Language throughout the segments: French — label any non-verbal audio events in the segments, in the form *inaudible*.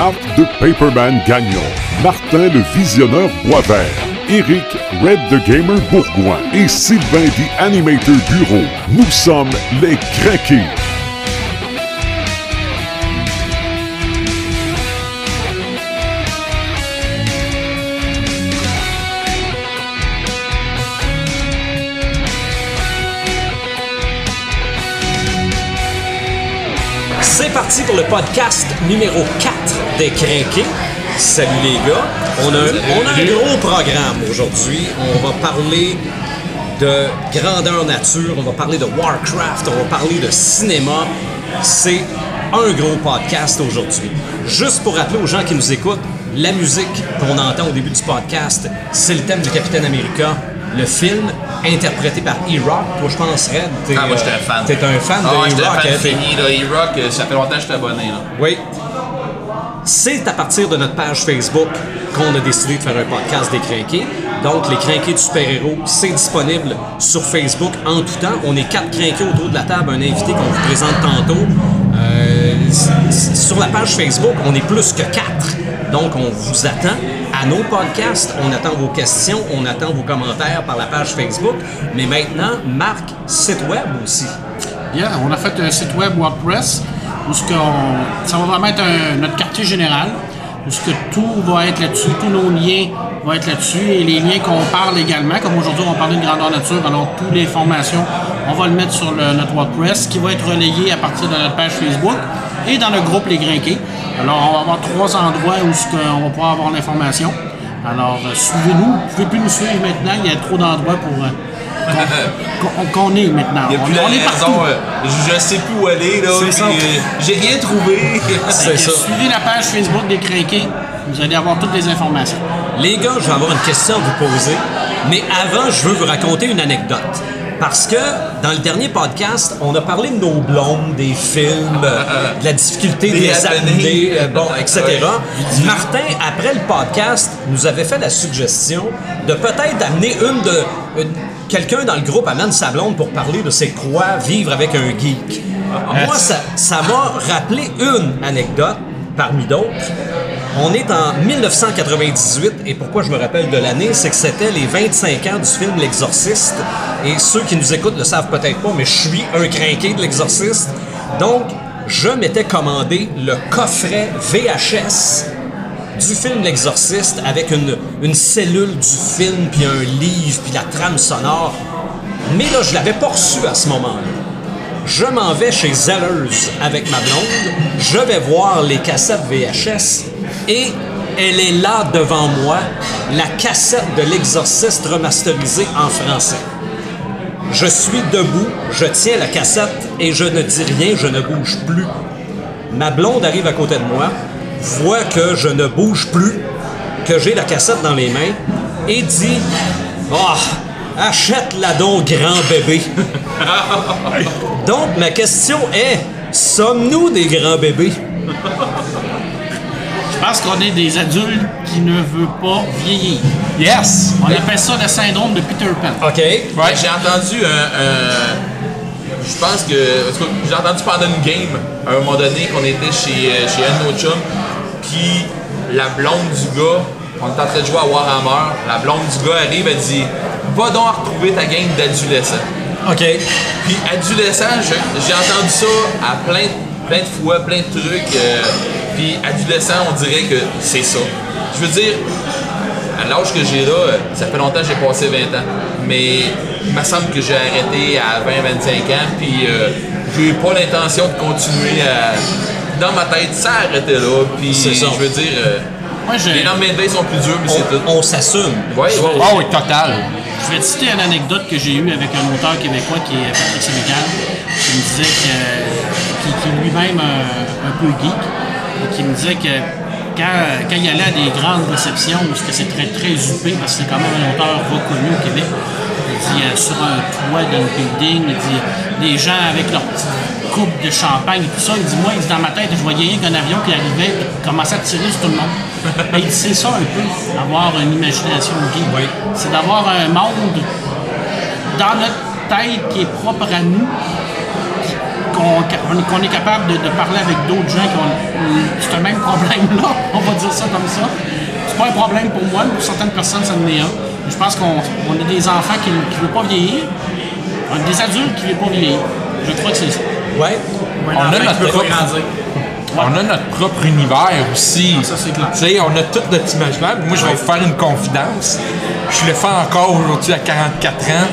Marc de Paperman Gagnon, Martin le Visionneur Boisvert, Eric Red the Gamer Bourgoin et Sylvain the Animator Bureau. Nous sommes les Craqués. Pour le podcast numéro 4 des Crinqués. Salut les gars. On a, on a un gros programme aujourd'hui. On va parler de grandeur nature, on va parler de Warcraft, on va parler de cinéma. C'est un gros podcast aujourd'hui. Juste pour rappeler aux gens qui nous écoutent, la musique qu'on entend au début du podcast, c'est le thème du Capitaine America, le film interprété par E-Rock. Toi, je pense, Red, Ah, moi, j'étais un euh, fan. T'es un fan Ah, de un E-Rock. fan hein, fini. E-Rock, euh, ça fait longtemps que je suis abonné, là. oui. C'est à partir de notre page Facebook qu'on a décidé de faire un podcast des crinqués. Donc, les crinqués du super-héros, c'est disponible sur Facebook en tout temps. On est quatre crinqués autour de la table, un invité qu'on vous présente tantôt. Euh, sur la page Facebook, on est plus que quatre. Donc, on vous attend à nos podcasts. On attend vos questions, on attend vos commentaires par la page Facebook. Mais maintenant, Marc, site web aussi. Yeah, on a fait un site web WordPress où ce ça va vraiment être notre quartier général où que tout va être là-dessus, tous nos liens vont être là-dessus et les liens qu'on parle également, comme aujourd'hui on parlait de grandeur nature, alors toutes les formations, on va le mettre sur notre WordPress qui va être relayé à partir de notre page Facebook et dans le groupe Les Grinqués. Alors on va avoir trois endroits où ce qu'on va pouvoir avoir l'information. Alors euh, suivez-nous, vous pouvez plus nous suivre maintenant, il y a trop d'endroits pour euh, *laughs* qu'on- qu'on est maintenant. Il n'y a On- plus on est partout. raison. euh, je, je sais plus où aller, là. C'est puis, ça. euh, J'ai rien trouvé. *laughs* C'est ça. Suivez la page Facebook des Crinqués, vous allez avoir toutes les informations. Les gars, je vais avoir une question à vous poser, mais avant, je veux vous raconter une anecdote. Parce que dans le dernier podcast, on a parlé de nos blondes, des films, euh, de la difficulté de Des les happenings. amener, euh, bon, etc. Ouais. Martin, après le podcast, nous avait fait la suggestion de peut-être amener une de une- quelqu'un dans le groupe amène sa blonde pour parler de c'est quoi vivre avec un geek. Moi, ça ça m'a rappelé une anecdote parmi d'autres. On est en 1998 et pourquoi je me rappelle de l'année, c'est que c'était les 25 ans du film L'Exorciste. Et ceux qui nous écoutent le savent peut-être pas, mais je suis un crinqué de L'Exorciste. Donc, je m'étais commandé le coffret VHS du film L'Exorciste avec une, cellule du film, puis un livre, puis la trame sonore. Mais là, je l'avais pas reçu à ce moment-là. Je m'en vais chez Zellers avec ma blonde. Je vais voir les cassettes VHS et elle est là devant moi, la cassette de l'exorciste remasterisée en français. Je suis debout, je tiens la cassette et je ne dis rien, je ne bouge plus. Ma blonde arrive à côté de moi, voit que je ne bouge plus, que j'ai la cassette dans les mains et dit Ah, achète-la donc, grand bébé. *laughs* donc, ma question est sommes-nous des grands bébés Je pense qu'on est des adultes qui ne veulent pas vieillir. Yes! On appelle ça le syndrome de Peter Pan. OK. Ouais, j'ai entendu un. un- je pense que. J'ai entendu pendant une game, à un moment donné, qu'on était chez, euh, chez un de nos chums, puis la blonde du gars, on était en train de jouer à Warhammer, la blonde du gars arrive, elle dit Va donc retrouver ta game d'adolescent. OK. Puis adolescent, j'ai entendu ça à plein, plein de fois, plein de trucs. euh, puis adolescent, on dirait que c'est ça. Je veux dire, à l'âge que j'ai là, euh, ça fait longtemps que j'ai passé 20 ans. Mais il me semble que j'ai arrêté à 20-25 ans. Puis euh, j'ai pas l'intention de continuer à. Dans ma tête, ça a arrêté là. Puis C'est ça. je veux dire, euh, Moi, les lendemains de veille sont plus durs, mais c'est tout. On, s'assume. Ouais, ouais, ouais. Oh oui, total. je vais te citer une anecdote que j'ai eue avec un auteur québécois qui est Patrick Sénécal, qui me disait que, qui, lui-même un, un peu geek, qui me disait que quand, quand il allait à des grandes réceptions, parce que c'est très très huppé, parce que c'est quand même un auteur reconnu au Québec, il dit euh, sur un toit d'un building, il dit des gens avec leur petite coupe de champagne et tout ça, il dit moi, il dit, dans ma tête, je voyais rien qu'un avion qui arrivait et commençait à tirer sur tout le monde. *laughs* Et il dit c'est ça un peu, avoir une imagination. Oui. C'est d'avoir un monde dans notre tête qui est propre à nous, qu'on est, capable de, de parler avec d'autres gens qui ont euh, ce même problème-là, *laughs* on va dire ça comme ça. C'est pas un problème pour moi, mais pour certaines personnes, ça en est un. Je pense qu'on on a des enfants qui ne veulent pas vieillir, on a des adultes qui ne veulent pas vieillir. Je crois que c'est ça. Ouais. On a notre propre- grandir. On a notre propre univers aussi. Ça, c'est clair. Tu sais, on a tout notre imaginaire. Moi, je vais vous faire une confidence. Je le fais encore aujourd'hui à 44 ans.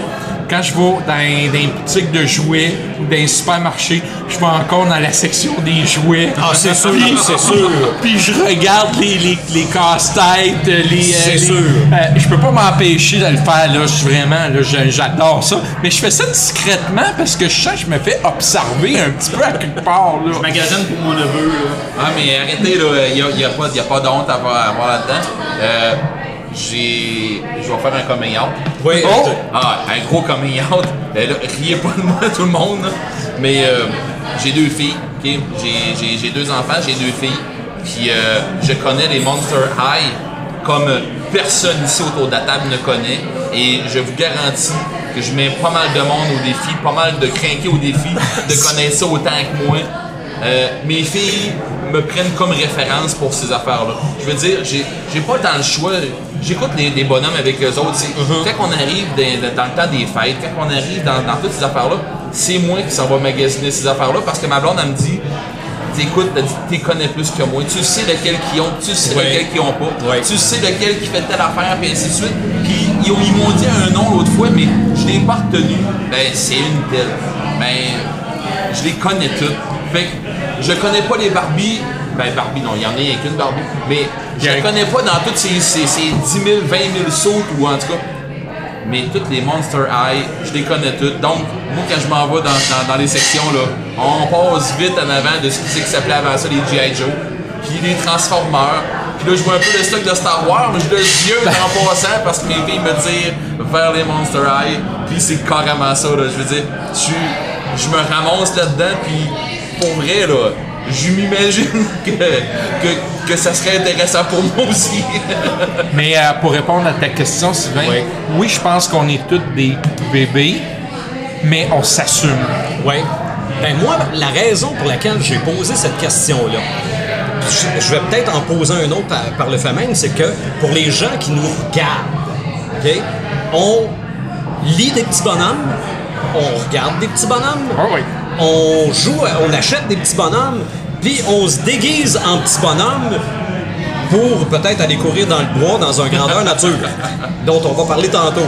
Quand je vais dans, dans une boutique de jouets ou dans un supermarché, je vais encore dans la section des jouets. Ah, c'est sûr, Puis- c'est sûr. *laughs* Puis je regarde les, les, les casse-têtes, les. C'est les- sûr. euh, je peux pas m'empêcher de le faire, là. Je suis vraiment, là, je- j'adore ça. Mais je fais ça discrètement parce que je sens que je me fais observer un petit peu à quelque part, là. Je magasine pour mon neveu. Là. Ah, mais arrêtez, là, il n'y a, y a pas, y a pas de honte à avoir, à avoir là-dedans. Euh, j'ai. Je vais faire un coming out. Oui, Oh! Ah, un gros coming out. Ben là, riez pas de moi, *laughs* tout le monde. Mais euh, j'ai deux filles, ok? J'ai deux enfants, j'ai deux filles. Puis euh, je connais les Monster High comme personne ici autour de la table ne connaît. Et je vous garantis que je mets pas mal de monde au défi, pas mal de crinqués au défi de *laughs* connaître ça autant que moi. Euh, mes filles me prennent comme référence pour ces affaires-là. Je veux dire, j'ai pas tant le choix. J'écoute les, les bonhommes avec eux autres. c'est- Quand on arrive dans, dans le temps des fêtes, quand on arrive dans, dans toutes ces affaires-là, c'est moi qui s'en va magasiner ces affaires-là parce que ma blonde, elle me dit T'écoutes, t'es connais plus que moi. Tu sais lequel qui ont, tu sais Ouais. lequel qui ont pas. Ouais. Tu sais lequel qui fait telle affaire, puis ainsi de suite. Puis ils, ont- ils m'ont dit un nom l'autre fois, mais je l'ai pas retenu. Ben, c'est une telle. Ben, je les connais toutes. Fait je connais pas les Barbie. Ben, Barbie, non, il y en a rien qu'une Barbie. Mais je les connais pas dans toutes ces, ces, ces 10 000, 20 000 sautes ou en tout cas. Mais toutes les Monster High, je les connais toutes. Donc, moi, quand je m'en vais dans, dans, dans les sections, là, on passe vite en avant de ce qui, s'appelait avant ça les G.I. Joe, puis les Transformers. Puis là, je vois un peu le stock de Star Wars, mais je le vieux *laughs* en passant parce que mes filles me tirent vers les Monster High. Puis c'est carrément ça, là. Je veux dire, je, je me ramasse là-dedans, puis pour vrai, là, je m'imagine *laughs* que, que, que ça serait intéressant pour moi aussi. *laughs* Mais euh, pour répondre à ta question, Sylvain, Oui. oui, je pense qu'on est tous des bébés, mais on s'assume. Ouais. Ben moi, la raison pour laquelle j'ai posé cette question-là, je, je vais peut-être en poser un autre par, par le fait même, c'est que pour les gens qui nous regardent, OK, on lit des petits bonhommes, on regarde des petits bonhommes, Ah oui. On joue, on achète des petits bonhommes, puis on se déguise en petits bonhommes pour peut-être aller courir dans le bois dans un grandeur nature, dont on va parler tantôt.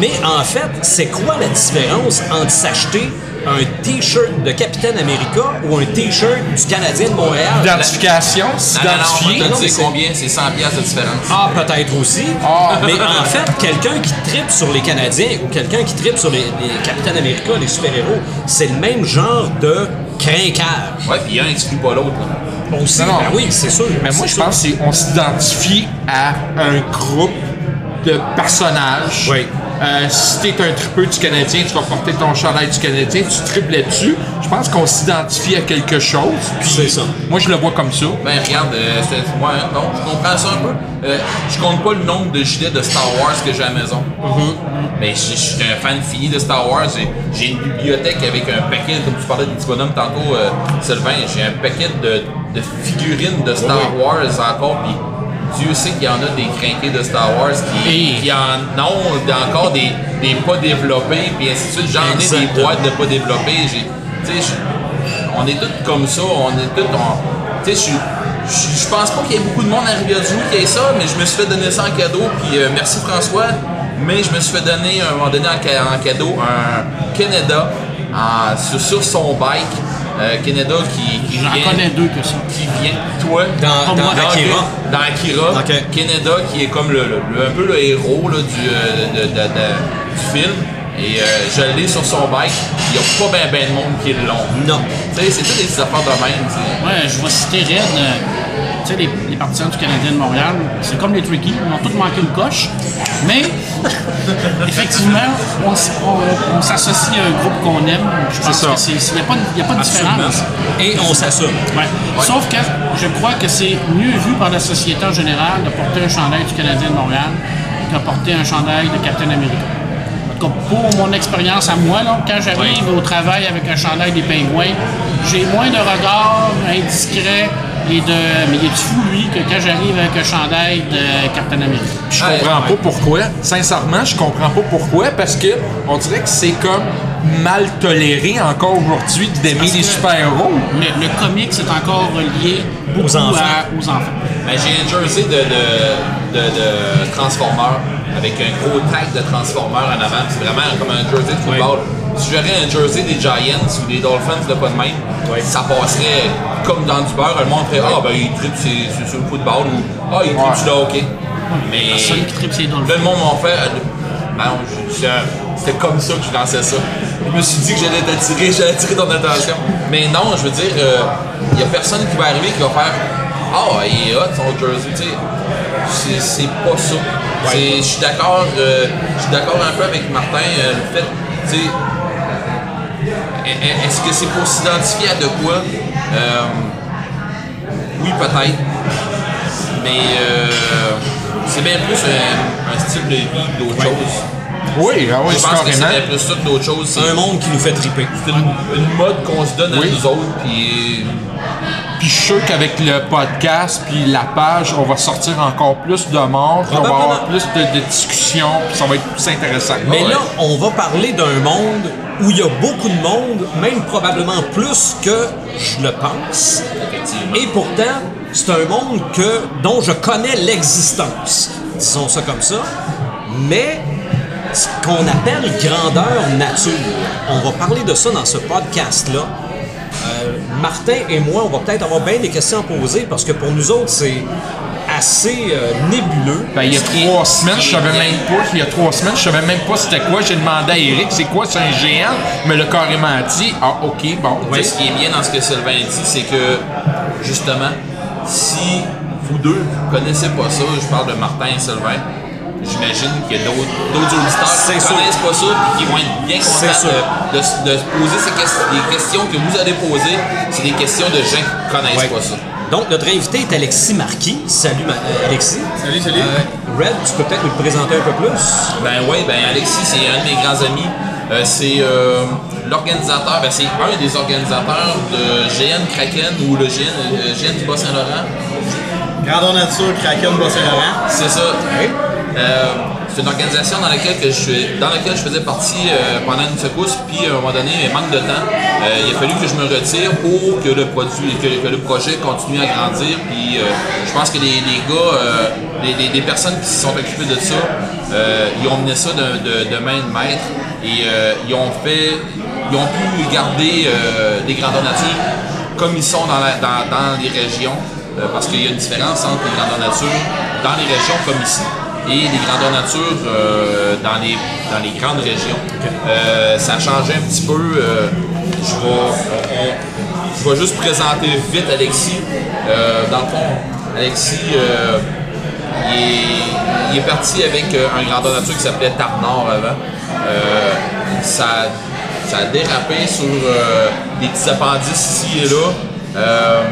Mais en fait, c'est quoi la différence entre s'acheter un T-shirt de Capitaine America ou un T-shirt du Canadien de Montréal? Identification, Non, non, non, s'identifier. c'est- combien, c'est 100 pièces de différence. Ah, peut-être aussi. Ah. *laughs* Mais en *laughs* fait, quelqu'un qui tripe sur les Canadiens ou quelqu'un qui tripe sur les, les Capitaine America, les super-héros, c'est le même genre de crinquage. Ouais, puis un exclut pas l'autre. là. Aussi, Non, non. ben oui, c'est sûr. Mais moi, je sûr. pense qu'on s'identifie à un groupe de personnages. Oui. Euh, si t'es un tripeux du Canadien, tu vas porter ton chandail du Canadien, tu triples là-dessus. Je pense qu'on s'identifie à quelque chose. C'est ça. Moi, je le vois comme ça. Ben regarde, euh, c'est- ouais, non, je comprends ça un peu. Euh, je compte pas le nombre de gilets de Star Wars que j'ai à la maison. Mais je je suis un fan fini de Star Wars. J'ai- J'ai une bibliothèque avec un paquet, comme tu parlais des petits bonhommes tantôt, euh, Sylvain, j'ai un paquet de, de figurines de Star Wars encore. Puis Dieu sait qu'il y en a des crinqués de Star Wars qui, Et- qui en ont encore des, des pas développés, puis ainsi de suite. J'en ai des boîtes de pas développés. On est tous comme ça. On est tous. Tu sais, je, pense pas qu'il y ait beaucoup de monde à Rivière-du-Loup qui ait ça, mais je me suis fait donner ça en cadeau. Puis euh, merci François. Mais je me suis fait donner à un moment donné en, ca- en cadeau un Canada en- sur, sur son bike. Euh, Canada qui, qui J'en vient- connais deux que ça. qui vient, toi, Dans, dans Akira. dans Akira, Ok. Canada qui est comme le, un peu le héros là, du, euh, de- de- de- du film. Et euh, je l'ai sur son bike. Il n'y a pas bien ben de monde qui est long. Non. Tu sais, c'est toutes des affaires de même. Ouais, je vais citer Red. Tu sais, les, les partisans du Canadien de Montréal, c'est comme les Tricky, ils ont tous manqué une coche. Mais, *laughs* effectivement, on, s- on- on s'associe à un groupe qu'on aime. Je pense ça. que c'est. Il n'y a pas, de- il y a pas de différence. Et on s'assume. Ouais. Sauf que je crois que c'est mieux vu par la société en général de porter un chandail du Canadien de Montréal que de porter un chandail de Captain America. comme pour mon expérience à moi, là, quand j'arrive au travail avec un chandail des pingouins, j'ai moins de regards indiscrets et de. Mais il est fou, lui, que quand j'arrive avec un chandail de Captain America. Je comprends pas pourquoi. Sincèrement, je comprends pas pourquoi. Parce que on dirait que c'est comme mal toléré encore aujourd'hui d'aimer les super-héros. Le, le comic, c'est encore relié beaucoup Aux enfants. à- aux enfants. Ben, j'ai un jersey de, de, de, de Transformer avec un gros tag de Transformer en avant. C'est vraiment comme un jersey de football. J'aurais un jersey des Giants ou des Dolphins, là, pas de même, ça passerait comme dans du beurre. Le monde ferait Ah, ben il tripe sur, sur- sur le football ou Ah, il tripe sur le hockey. Mais. Personne qui tripe Là, dolphins. le monde m'a fait. euh, Ben je- c'était comme ça que je lançais ça. Je me suis dit que j'allais t'attirer, *laughs* j'allais attirer ton attention. Mais non, je veux dire, il n'y a personne qui va arriver qui va faire Ah, il est hot son jersey, tu sais. C'est- C'est pas ça. C'est- Je suis d'accord euh, je suis d'accord un peu avec Martin, euh, le fait, tu sais, est-ce que c'est pour s'identifier à de quoi? Euh, Oui, peut-être. Mais euh, c'est bien plus un, un style de vie que d'autres choses. Oui, ah oui, Je pense que c'est plus ça que d'autres choses. C'est Un monde qui nous fait triper. c'est une, une mode qu'on se donne à Oui. nous autres. Puis Puis je suis sûr qu'avec le podcast puis la page, on va sortir encore plus de puis on va avoir plus de, de discussions, puis ça va être plus intéressant. Mais là, on va parler d'un monde où il y a beaucoup de monde, même probablement plus que je le pense. Et pourtant, c'est un monde que, dont je connais l'existence. Disons ça comme ça. Mais ce qu'on appelle grandeur nature, on va parler de ça dans ce podcast-là. Martin et moi, on va peut-être avoir bien des questions à poser parce que pour nous autres, c'est assez euh, nébuleux. Ben, il y a trois semaines, je savais même pas. Il y a trois semaines, je savais même pas c'était quoi. J'ai demandé à Eric, c'est quoi, c'est un géant? Me l'a carrément dit. Ah, ok, bon. Ouais, ce qui est bien dans ce que Sylvain dit, c'est que justement, si vous deux ne connaissez pas ça, je parle de Martin et Sylvain, j'imagine qu'il y a d'autres auditeurs qui ne connaissent pas ça et qui vont être bien contents de, de, se- de se poser ces questions. Les questions que vous allez poser, c'est des questions de gens qui ne connaissent Ouais. pas ça. Donc, notre invité est Alexis Marquis. Salut, Ma- euh, Alexis. Salut, salut. Red, tu peux peut-être nous le présenter un peu plus? Ben oui, ben Alexis, c'est un de mes grands amis. Euh, c'est euh, l'organisateur, ben c'est un des organisateurs de GN Kraken ou le GN, euh, GN du Bas-Saint-Laurent. Grandeur Nature, Kraken, Bas-Saint-Laurent. C'est ça. Euh, c'est une organisation dans laquelle, que je, dans laquelle je faisais partie euh, pendant une secousse, puis à un moment donné, manque de temps, euh, il a fallu que je me retire pour que le produit, que, le projet continue à grandir. Puis je pense que les, gars, les, personnes qui se sont occupées de ça, ils ont mené ça de, de- main de maître et ils ont fait, ils ont pu garder des grandeurs nature comme ils sont dans, dans- les régions, parce qu'il y a une différence entre les grandeurs nature dans les régions comme ici et les grandeurs nature euh, dans, les, dans les grandes régions. Euh, ça a changé un petit peu. euh, je, vais, je vais juste présenter vite Alexis. Euh, dans le fond, Alexis, il, est, il est parti avec un grandeur nature qui s'appelait Tarnord avant. Ça, ça a dérapé sur des petits appendices ici et là.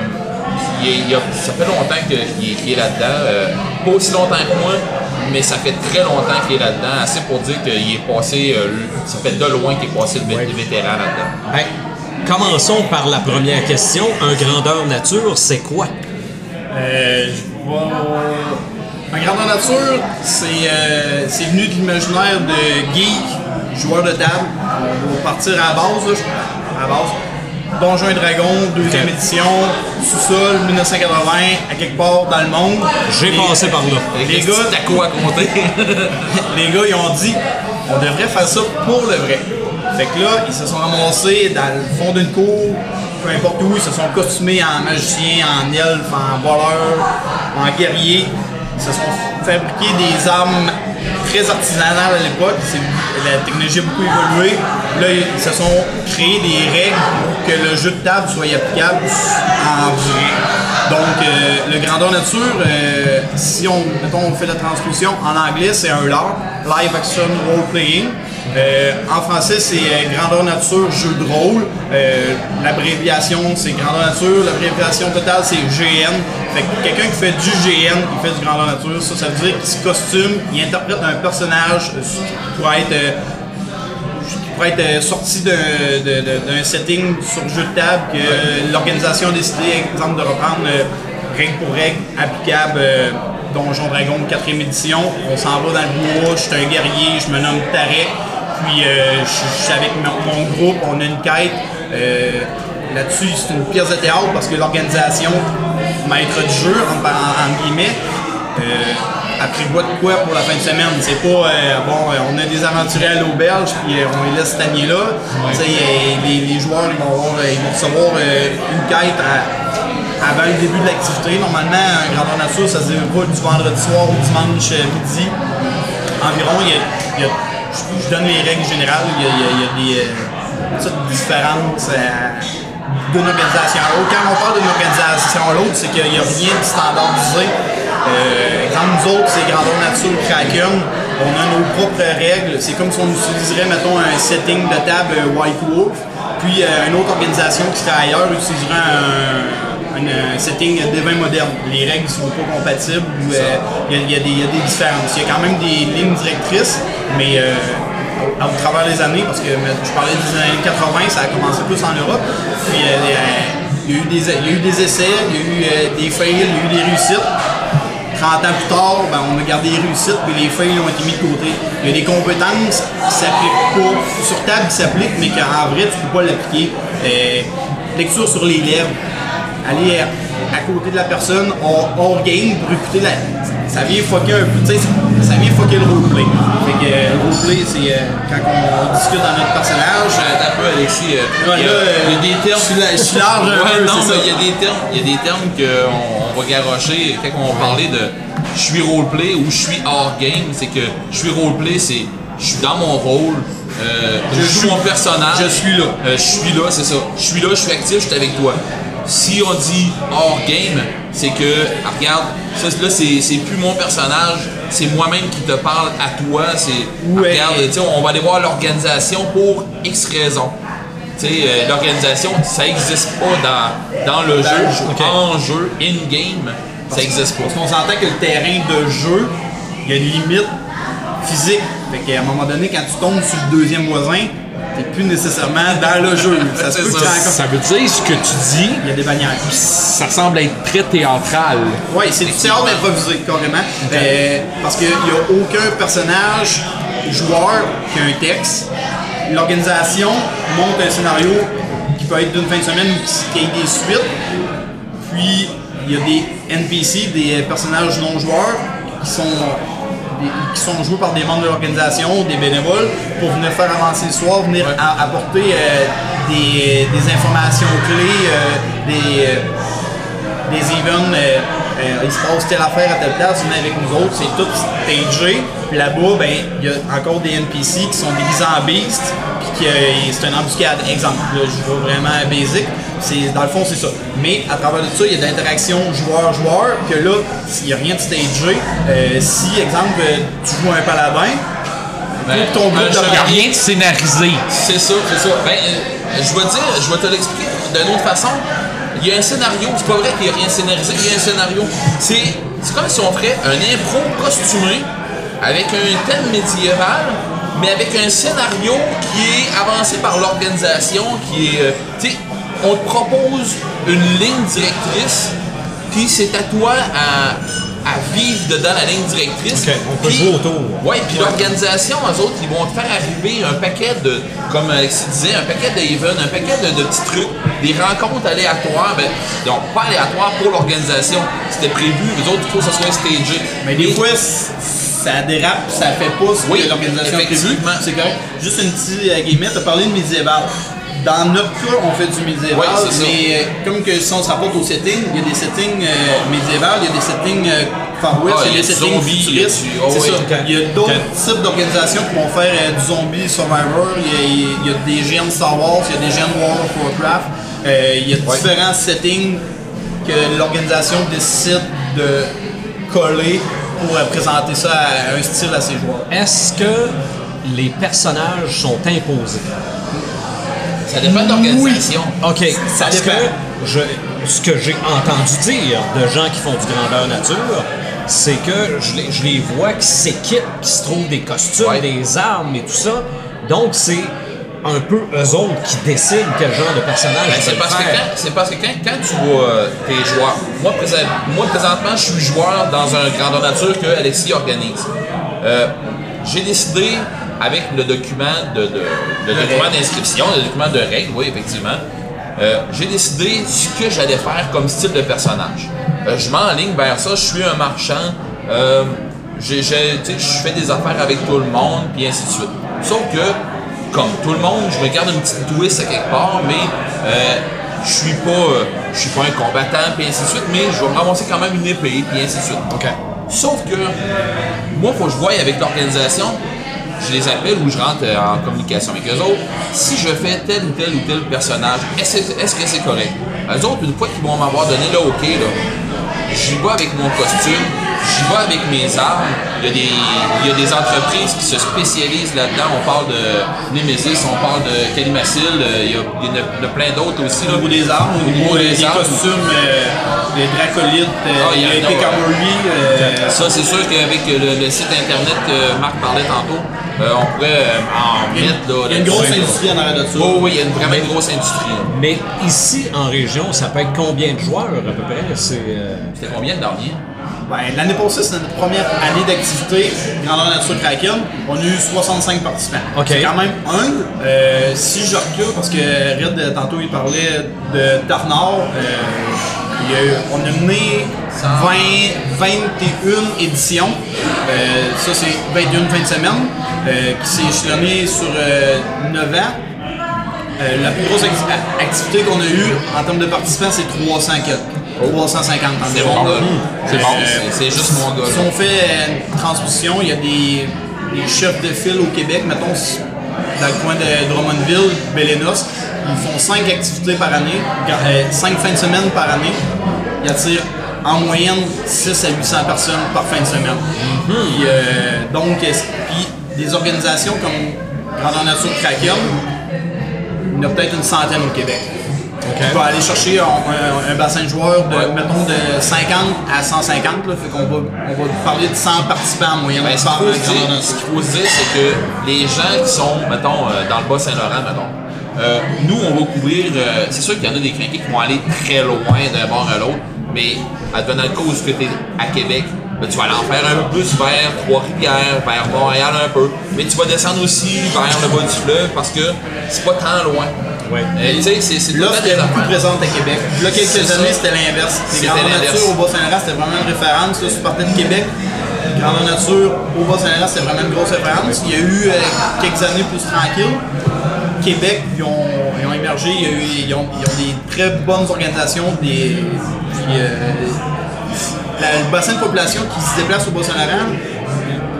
Il est- il a- ça fait longtemps qu'il est, là-dedans. Pas aussi longtemps que moi, mais ça fait très longtemps qu'il est là-dedans. Assez pour dire qu'il est passé, euh, ça fait de loin qu'il est passé le, vé- le vétéran là-dedans. Ben, commençons par la première question. Un grandeur nature, c'est quoi? Euh, je vais- Ma grandeur nature, c'est euh, c'est venu de l'imaginaire de geek, joueur de table. On va partir à la base, là, je- à la base. Donjons et Dragons, deuxième Ok. édition, sous-sol, 1980, à quelque part dans le monde. J'ai passé par là. Les gars- petits tacos à compter. *laughs* les gars, ils ont dit, on devrait faire ça pour le vrai. Fait que là, ils se sont ramassés dans le fond d'une cour, peu importe où, ils se sont costumés en magicien, en elfe, en voleur, en guerrier. Ils se sont fabriqués des armes très artisanales à l'époque. La technologie a beaucoup évolué. Là, ils se sont créés des règles pour que le jeu de table soit applicable en vrai. Donc, euh, le grandeur nature, euh, si on, mettons, on fait la transposition en anglais, c'est un LAR, Live Action Role Playing. Euh, en français, c'est euh, grandeur nature jeu de rôle. Euh, L'abréviation, c'est grandeur nature. L'abréviation totale, c'est GN. Fait que quelqu'un qui fait du GN, il fait du grandeur nature. Ça, ça veut dire qu'il se costume, il interprète un personnage être euh, pourrait être sorti d'un setting sur jeu de table que l'organisation a décidé, exemple, de reprendre règle pour règle, applicable Donjon Dragon 4ème édition. On s'en va dans le bois, je suis un guerrier, je me nomme Tarek, puis euh, je suis avec mon, mon groupe, on a une quête. euh, Là-dessus, c'est une pièce de théâtre parce que l'organisation, maître du jeu, en, en- en guillemets, euh, prévoit de quoi pour la fin de semaine? C'est pas, euh, bon, on a des aventuriers à l'auberge, puis on les laisse stagner là. Tu sais, euh, les, les joueurs, ils vont, avoir, ils vont recevoir une quête à- avant le début de l'activité. Normalement, un grandeur nature, ça se déroule du vendredi soir au dimanche midi. Environ, il y a, il y a- je, donne les règles générales, il y a, il y a- des euh, petites différences euh, d'une organisation à l'autre. Quand on parle d'une organisation à l'autre, c'est qu'il n'y a rien de standardisé. Euh, exemple, nous autres, c'est Grandeur Nature Kraken. On a nos propres règles. C'est comme si on utiliserait, mettons, un setting de table euh, White Wolf. Puis une autre organisation qui serait ailleurs utiliserait un, un- un setting d'évent moderne. Les règles ne sont pas compatibles. ou, euh, Il y, a- des- différences. Il y a quand même des lignes directrices, mais euh, au, travers des années, parce que je parlais des années 80, ça a commencé plus en Europe. Euh, il y a eu des, essais, il y a eu euh, des fails, il y a eu des réussites. 30 ans plus tard, ben, on a gardé les réussites, puis les fails ont été mis de côté. Il y a des compétences qui s'appliquent pas, sur table qui s'appliquent, mais qu'en vrai, tu peux pas l'appliquer. Euh, lecture sur les lèvres, aller à, à côté de la personne hors, hors game pour écouter la. Ça vient fucker un peu, tu sais, ça vient fucker le roleplay. Fait que euh, le roleplay, c'est euh, quand on discute dans notre personnage. Attends un peu, Alexis. euh, Ouais, il, y a, là, euh, il y a des termes. je suis la- je suis large Ouais, non, mais il y a des termes, il y a des termes qu'on on va garrocher quand on parlait de je suis roleplay ou je suis hors game. C'est que je suis roleplay, c'est je suis dans mon rôle. euh, je, joue suis- mon personnage. je suis là. Euh, je suis là, c'est ça. Je suis là, je suis actif, je suis avec toi. Si on dit hors game, c'est que, ah, regarde, ça, là, c'est plus mon personnage, c'est moi-même qui te parle à toi. C'est, ah, regarde, on va aller voir l'organisation pour X raisons. Tu sais, euh, l'organisation, ça n'existe pas dans, dans le jeu, ok. en jeu, in-game, ça n'existe pas. Parce qu'on s'entend que le terrain de jeu, il y a une limite physique. Fait qu'à un moment donné, quand tu tombes sur le deuxième voisin, t'es plus nécessairement dans le jeu. *laughs* Ça se peut veut dire ce que tu dis, Il y a des bannières. ça semble être très théâtral. Oui, c'est du théâtre improvisé, carrément. Euh, parce qu'il n'y a aucun personnage joueur qui a un texte. L'organisation monte un scénario qui peut être d'une fin de semaine ou qui, ait des suites. Puis, il y a des NPC, des personnages non joueurs, qui sont, des- qui sont joués par des membres de l'organisation, des bénévoles, pour venir faire avancer l'histoire, venir a- apporter euh, des, des informations clés, euh, des, euh, des events, euh, il se passe telle affaire à telle place, venez avec nous autres, c'est tout stagé. Puis là-bas, ben, il y a encore des NPC qui sont déguisés en beast, puis que euh, c'est une embuscade. Exemple, là, je vais vraiment basic. C'est, dans le fond, c'est ça. Mais à travers de ça, il y a de l'interaction joueur-joueur, que là, s'il n'y a rien de stagé, euh, si, exemple, tu joues un paladin, Ben, ton groupe un de Il n'y a rien de scénarisé. C'est ça, c'est ça. Ben, euh, je vais te dire, je vais te l'expliquer d'une autre façon. Il y a un scénario, c'est pas vrai qu'il n'y a rien scénarisé, il y a un scénario. C'est, c'est comme si on ferait un impro costumé avec un thème médiéval, mais avec un scénario qui est avancé par l'organisation, qui est. euh, tu sais, on te propose une ligne directrice, puis c'est à toi à, à vivre dedans la ligne directrice. On peut jouer autour. Ouais, puis l'organisation, eux autres, ils vont te faire arriver un paquet de, comme Alexis disait, un paquet d'events, un paquet de, de petits trucs, des rencontres aléatoires, ben, donc pas aléatoires pour l'organisation. C'était prévu, eux autres, il faut que ça soit stagé. Mais des fois, ça dérape, ça fait pas ce Oui, que l'organisation a prévu. effectivement. C'est correct. Juste une petite euh, guillemette, tu as parlé de médiéval. Dans notre cas, on fait du médiéval, Oui, c'est ça. mais euh, comme que si on se rapporte au setting, il y a des settings euh, médiévals, il y a des settings euh, Far West, Ah, il y a des settings zombie, futuristes. il y a du- oh, oui, ça. Il y a d'autres types d'organisations qui vont faire euh, du zombie survivor, il y, a, il y a des GN Star Wars, il y a des GN World of Warcraft, euh, il y a différents settings que l'organisation décide de coller pour euh, présenter ça à un style à ses joueurs. Est-ce que les personnages sont imposés? Ça dépend de l'organisation. OK. Ça parce dépend. que je, ce que j'ai entendu dire de gens qui font du grandeur nature, c'est que je les, je les vois qui s'équipent, qui se trouvent des costumes, Ouais. des armes et tout ça. Donc, c'est un peu eux autres qui décident quel genre de personnage Ben, c'est parce que quand, c'est parce que quand, quand tu vois euh, tes joueurs, moi, présent- moi présentement je suis joueur dans un grandeur nature que Alexis organise. Euh, j'ai décidé avec le document de, de- le document d'inscription, le document de règles, oui effectivement, euh, j'ai décidé ce que j'allais faire comme style de personnage. Euh, je m'enligne vers ça, je suis un marchand. euh, je fais des affaires avec tout le monde, puis ainsi de suite. Sauf que comme tout le monde, je me garde une petite twist à quelque part, mais euh, je suis pas, je suis pas un combattant, puis ainsi de suite, mais je vais me ramasser quand même une épée, puis ainsi de suite. Sauf que moi, faut que je voie avec l'organisation, je les appelle ou je rentre euh, en communication avec eux autres. Si je fais tel ou tel ou tel personnage, est-ce est-ce que c'est correct? Eux autres, une fois qu'ils vont m'avoir donné le OK, là, j'y vais avec mon costume, j'y vais avec mes armes. Il y, a des, il y a des entreprises qui se spécialisent là-dedans. On parle de Nemesis, on parle de Calimacil, euh, il y a, il y a- plein d'autres aussi. Au niveau des armes, au niveau des des, armes. costumes, euh, des dracolites, euh, Ah, il y en a, Epic ouais. Armory, euh, Ça, c'est sûr qu'avec le, le site internet que Marc parlait tantôt, euh, on pourrait en mettre là. il y a une grosse industrie en arrière de ça. Oh oui, il y a une, vraiment une grosse industrie. là. Mais ici, en région, ça peut être combien de joueurs à peu près? C'est. euh, C'était combien le dernier? Ben, L'année passée, c'était notre première année d'activité Grandeur Nature Kraken. On a eu 65 participants. OK. C'est quand même humble. Euh, si je recule, parce que Red, euh, tantôt, il parlait de Tarnard, euh, a eu- on a mené 20, 21 éditions. Euh, ça, c'est 21 fin de semaine, qui s'est échelonné sur euh, 9 ans. La plus grosse acti- activité qu'on a eue en termes de participants, c'est 300 quelques. 350 C'est environ. mon gars. C'est bon. C'est- C'est juste mon gars. Si on fait euh, une transmission, il y a des, des chefs de file au Québec, mettons dans le coin de Drummondville, Bélénos, ils font 5 activités par année, 5 fins de semaine par année. Ils attirent en moyenne 6 à 800 personnes par fin de semaine. Puis, euh, donc, puis des organisations comme Grandeur Nature Kraken, il y en a peut-être une centaine au Québec. On va aller chercher un, un- un bassin de joueurs de, mettons, de 50 à 150. Là, fait qu'on va, on va parler de 100 participants en moyenne Ben, ce qu'il faut qu'il faut dire, c'est que les gens qui sont, mettons, euh, dans le Bas-Saint-Laurent, mettons, euh, nous, on va couvrir. euh, c'est sûr qu'il y en a des crinqués qui vont aller très loin d'un bord à l'autre, mais advenant le cause que tu es à Québec, là, tu vas aller en faire un peu plus vers Trois-Rivières, vers Montréal un peu, mais tu vas descendre aussi vers le bas du fleuve parce que c'est pas tant loin. Ouais. Euh, tu sais, c'est L'offre était beaucoup présente à Québec. Là, quelques années, c'était l'inverse. L'inverse. Nature au Bas-Saint-Laurent, c'était vraiment une référence. Là, si tu partais de Québec, Grandeur Nature au Bas-Saint-Laurent, c'était vraiment une grosse référence. Il y a eu euh, quelques années plus tranquilles. Québec, ils ont, ils ont émergé, il y a eu- ils, ont, ils ont des très bonnes organisations, des, puis, euh, la- le bassin de population qui se déplace au Bas-Saint-Laurent,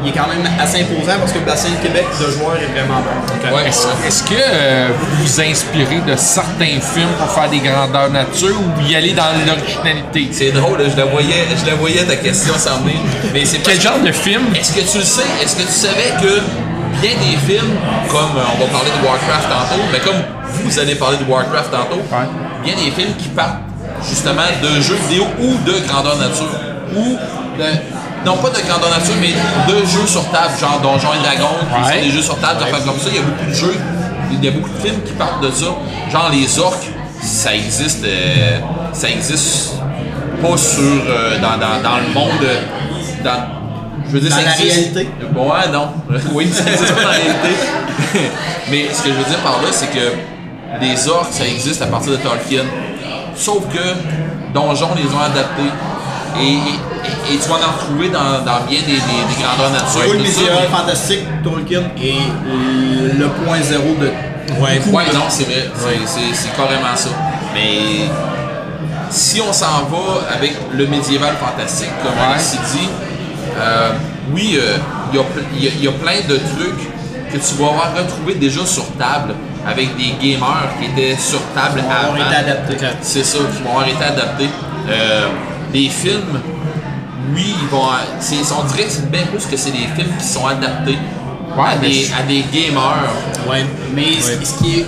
il est quand même assez imposant parce que le bassin de Québec de joueurs est vraiment bon. Ouais, Est-ce que euh, vous vous inspirez de certains films pour faire des grandeurs nature ou y aller dans l'originalité? C'est drôle, je la voyais, je la voyais ta question s'en mais c'est pas Quel genre de film? Est-ce que tu le sais? Est-ce que tu savais que bien des films, comme euh, on va parler de Warcraft tantôt, mais comme vous allez parler de Warcraft tantôt, Ouais. bien des films qui partent justement de jeux vidéo ou de grandeur nature, ou de, non pas de grandeur nature, mais de jeux sur table, genre Donjons et Dragons, Ouais. sont des jeux sur table, affaires comme ça. Il y a beaucoup de jeux, il y a beaucoup de films qui partent de ça, genre les orques, ça existe, euh, ça existe pas sur euh, dans, dans, dans le monde, dans je veux dire, Dans ça la existe. réalité? Bon, ouais, non. *laughs* oui, ça existe pas dans la réalité. *laughs* Mais ce que je veux dire par là, c'est que des orques, ça existe à partir de Tolkien. Sauf que Donjons les ont adaptés. Et, et- et tu vas en retrouver dans, dans bien des, des, des grandeurs nature. Oui, le fantastique, Tolkien est le point zéro de. Ouais. Ouais, non, c'est vrai. C'est- carrément ça. Mais si on s'en va avec le médiéval fantastique, comme Ouais. Alexis dit, euh, oui, euh, il y, a ple- il y a- il y a plein de trucs que tu vas avoir retrouvé déjà sur table avec des gamers qui étaient sur table avoir avant. été adaptés. C'est ça, qui vont avoir été adaptés. Euh, les films, oui, ils vont. c'est- On dirait que c'est bien plus que c'est des films qui sont adaptés Ouais, à, des, je- à des gamers. Ouais. Mais ce- ce qui est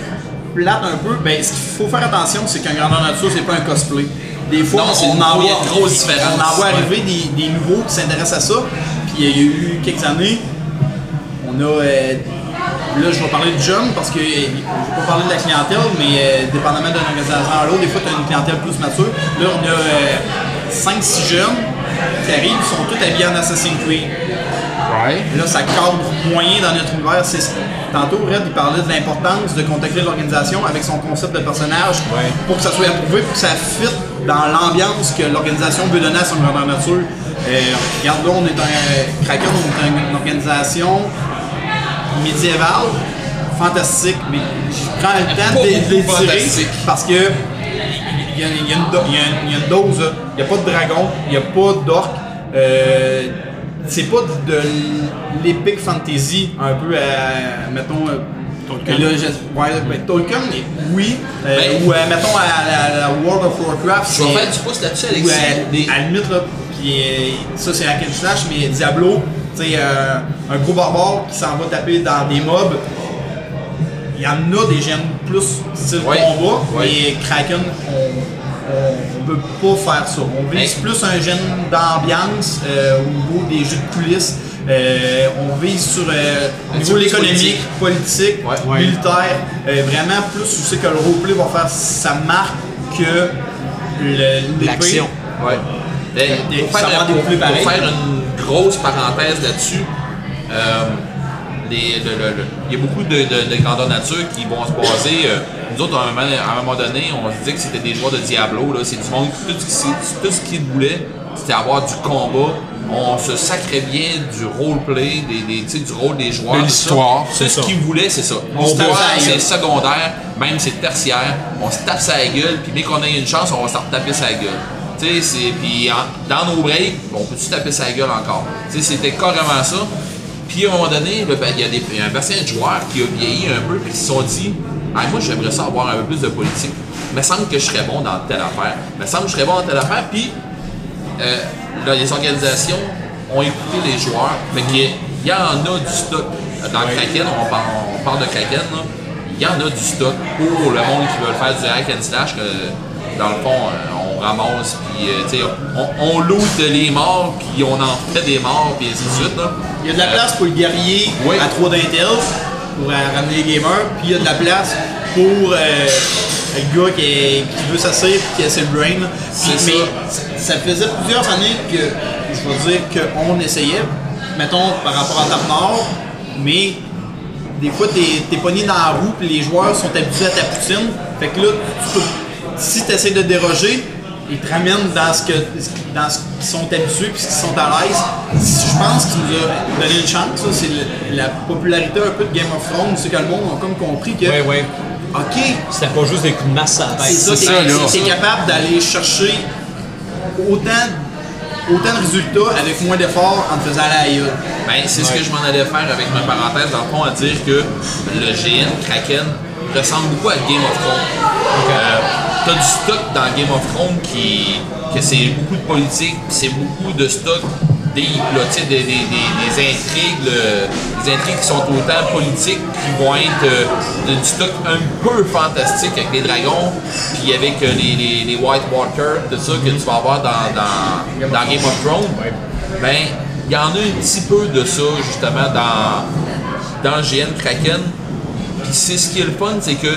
plate un peu, ben, ce qu'il faut faire attention, c'est qu'un grandeur nature, c'est pas un cosplay. Des fois, Non, c'est on, une en voit, différence. on en voit Ouais. arriver des, des nouveaux qui s'intéressent à ça. Puis il y a eu quelques années, on a euh, Là, je vais parler de jeunes parce que euh, je vais pas parler de la clientèle, mais euh, dépendamment d'une organisation à l'autre, des fois, tu as une clientèle plus mature. Là, on a 5-6 jeunes qui arrivent, ils sont tous habillés en Assassin's Creed. Là, ça cadre moyen dans notre univers. Tantôt, Red, il parlait de l'importance de contacter l'organisation avec son concept de personnage pour que ça soit approuvé, pour que ça fitte dans l'ambiance que l'organisation veut donner à son grandeur nature. Euh, regarde là, on est un Kraken, on est une- une organisation médiévale, fantastique, mais je prends le temps de fantastique. parce que y, a, il y a une y a dose, il n'y a pas de dragon, il n'y a pas d'orque. Euh, c'est pas de, de l'épic fantasy, un peu à, mettons, euh, Tolkien. là, je- ouais, ben, Tolkien, oui. Euh, Ben- ou euh, mettons à, la- la World of Warcraft. Je vais c'est- faire du pouce là-dessus, Alexis. à, Des- à la limite, là, ça c'est and slash, mais Diablo, tu sais, euh, un gros barbare qui s'en va taper dans des mobs. Il y en a des gemmes plus style Ouais. combat, mais Kraken, on ne veut pas faire ça. On vise Hey. plus un gène d'ambiance euh, au niveau des jeux de coulisses. Euh, on vise sur euh, au niveau économique, politique. Ouais. militaire. Euh, vraiment plus, je sais que le roleplay va faire sa marque que. L'action. Ouais. Pour faire, pour- pour pareils. faire une grosse parenthèse là-dessus, il y a beaucoup de, de, de grandeur nature qui vont se baser. euh, nous autres, à un, moment, à un moment donné, on se disait que c'était des joueurs de Diablo. C'est du monde, tout ce, qui- tout ce qu'ils voulaient, c'était avoir du combat. On se sacrait bien du roleplay, des, du rôle des joueurs. De tout l'histoire, c'est Tout ce qu'ils voulaient, c'est ça. On c'est secondaire, même c'est tertiaire. On se tape sa gueule, puis dès qu'on a une chance, on va se retaper sa gueule. Puis dans nos breaks, on peut-tu taper sa gueule encore? C'était carrément ça. Puis à un moment donné, là, ben, il y y a un bassin de joueurs qui a vieilli un peu, puis qui se sont dit Ah, Moi, j'aimerais ça avoir un peu plus de politique. Il me semble que je serais bon dans telle affaire. Il me semble que je serais bon dans telle affaire. Puis euh, là, les organisations ont écouté les joueurs. Fait qu'il y a- il y en a du stock. Dans Kraken, on parle, on parle de Kraken, il y en a du stock pour le monde qui veut faire du hack and slash. Que, dans le fond, euh, on ramasse, puis euh, on, on loot les morts, puis on en fait des morts, puis ainsi de suite. Là. Il y a de la place pour le guerrier Oui. à 3 d'intel pour euh, ramener les gamers, puis il y a de la place pour euh, le gars qui, est- qui veut s'asseoir et qui a ses brain. Puis- C'est mais ça. ça faisait plusieurs années que je vais dire qu'on essayait, mettons par rapport à Tap Nord, mais des fois t'es es pogné dans la roue puis les joueurs sont habitués à ta poutine. Fait que là, tu peux- si tu essaies de déroger, ils te ramènent dans ce que dans ce qu'ils sont habitués puis ce qu'ils sont à l'aise. Je pense qu'il nous a donné une chance, ça, c'est le- la popularité un peu de Game of Thrones, c'est que le monde a comme compris que Ouais, ouais. OK, C'était pas juste des coups de masse à la c'est tête. ça, c'est t'es ça, t'es capable d'aller chercher autant, autant de résultats avec moins d'efforts en te faisant la gueule. Ben, c'est ce que je m'en allais faire avec ma parenthèse, dans le fond, à dire que le GN Kraken ressemble beaucoup à Game of Thrones. Euh, T'as du stock dans Game of Thrones qui que c'est beaucoup de politique, c'est beaucoup de stock des, là, des, des- des- intrigues, des intrigues qui sont autant politiques, qui vont être euh, du stock un peu fantastique avec les dragons, puis avec euh, les, les, White Walkers, tout ça que tu vas avoir dans, dans, dans Game of Thrones. Ben, il y en a un petit peu de ça justement dans, dans GN Kraken. Puis c'est ce qui est le fun, c'est que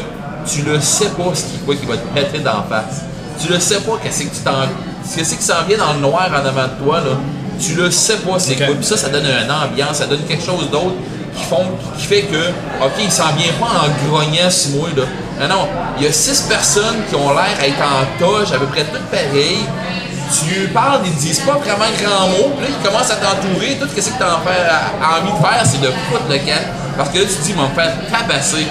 tu le sais pas ce qui, quoi qui va te péter d'en face. Tu le sais pas qu'est-ce que tu t'en. Qu'est-ce qui s'en vient dans le noir en avant de toi, là. Tu le sais pas c'est quoi. Puis ça, ça donne une ambiance, ça donne quelque chose d'autre qui font qui fait que, OK, il s'en vient pas en grognant sur moi, là. Non, non. Il y a six personnes qui ont l'air d'être en toge, à peu près toutes pareilles. Tu parles, ils disent pas vraiment grand mot, puis là, ils commencent à t'entourer. Tout ce que tu as envie de faire, c'est de foutre le camp. Parce que là, tu te dis, ils vont me faire tabasser.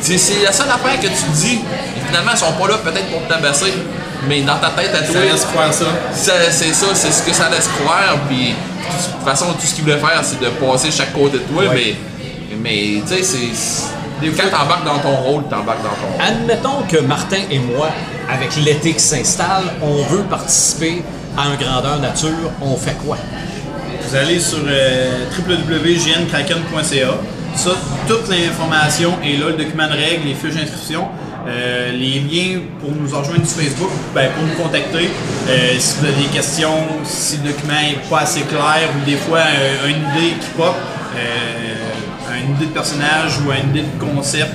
C'est la seule affaire que tu dis. Et finalement, ils sont pas là peut-être pour te tabasser, mais dans ta tête à Ça toi, laisse croire ça. ça- c'est ça, c'est ce que ça laisse croire. Puis, de toute façon, tout ce qu'ils voulaient faire, c'est de passer chaque côté de toi, mais, mais tu sais, c'est. Quand t'embarques dans ton rôle, t'embarques dans ton rôle. Admettons que Martin et moi, avec l'été qui s'installe, on veut participer à un grandeur nature, on fait quoi? Vous allez sur euh, www.gnkraken.ca. Ça, toute l'information est là, le document de règles, les fiches d'inscription. Euh, les liens pour nous rejoindre sur Facebook, ben, pour nous contacter. Euh, si vous avez des questions, si le document n'est pas assez clair ou des fois euh, une idée qui pop, une idée de personnage ou une idée de concept.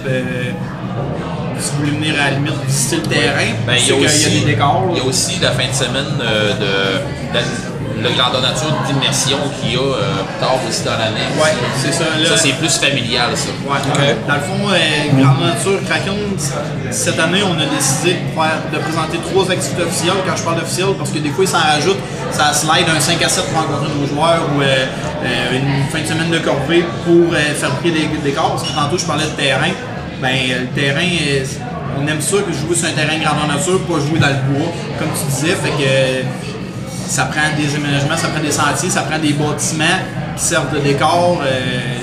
si vous voulez venir à la limite visiter le terrain, Ben, il y, a y des décors. il y a aussi la fin de semaine de, de- le grandeur nature d'immersion qu'il y a euh, plus tard aussi dans l'année. Ouais, c'est ça. Là, Ça, c'est plus familial, ça. Ouais. Dans le fond, euh, Grande Nature, Kraken, cette année, on a décidé de, faire, de présenter trois activités officielles. Quand je parle d'officiel, parce que des fois, ils s'en rajoutent. Ça slide un 5 à 7 pour rencontrer nos joueurs ou euh, euh, une fin de semaine de corvée pour fabriquer des décors. Parce que tantôt, je parlais de terrain. Ben, le terrain, on aime ça que jouer sur un terrain grandeur nature, pas jouer dans le bois, comme tu disais. Fait que ça prend des aménagements, ça prend des sentiers, ça prend des bâtiments qui servent de décor. euh,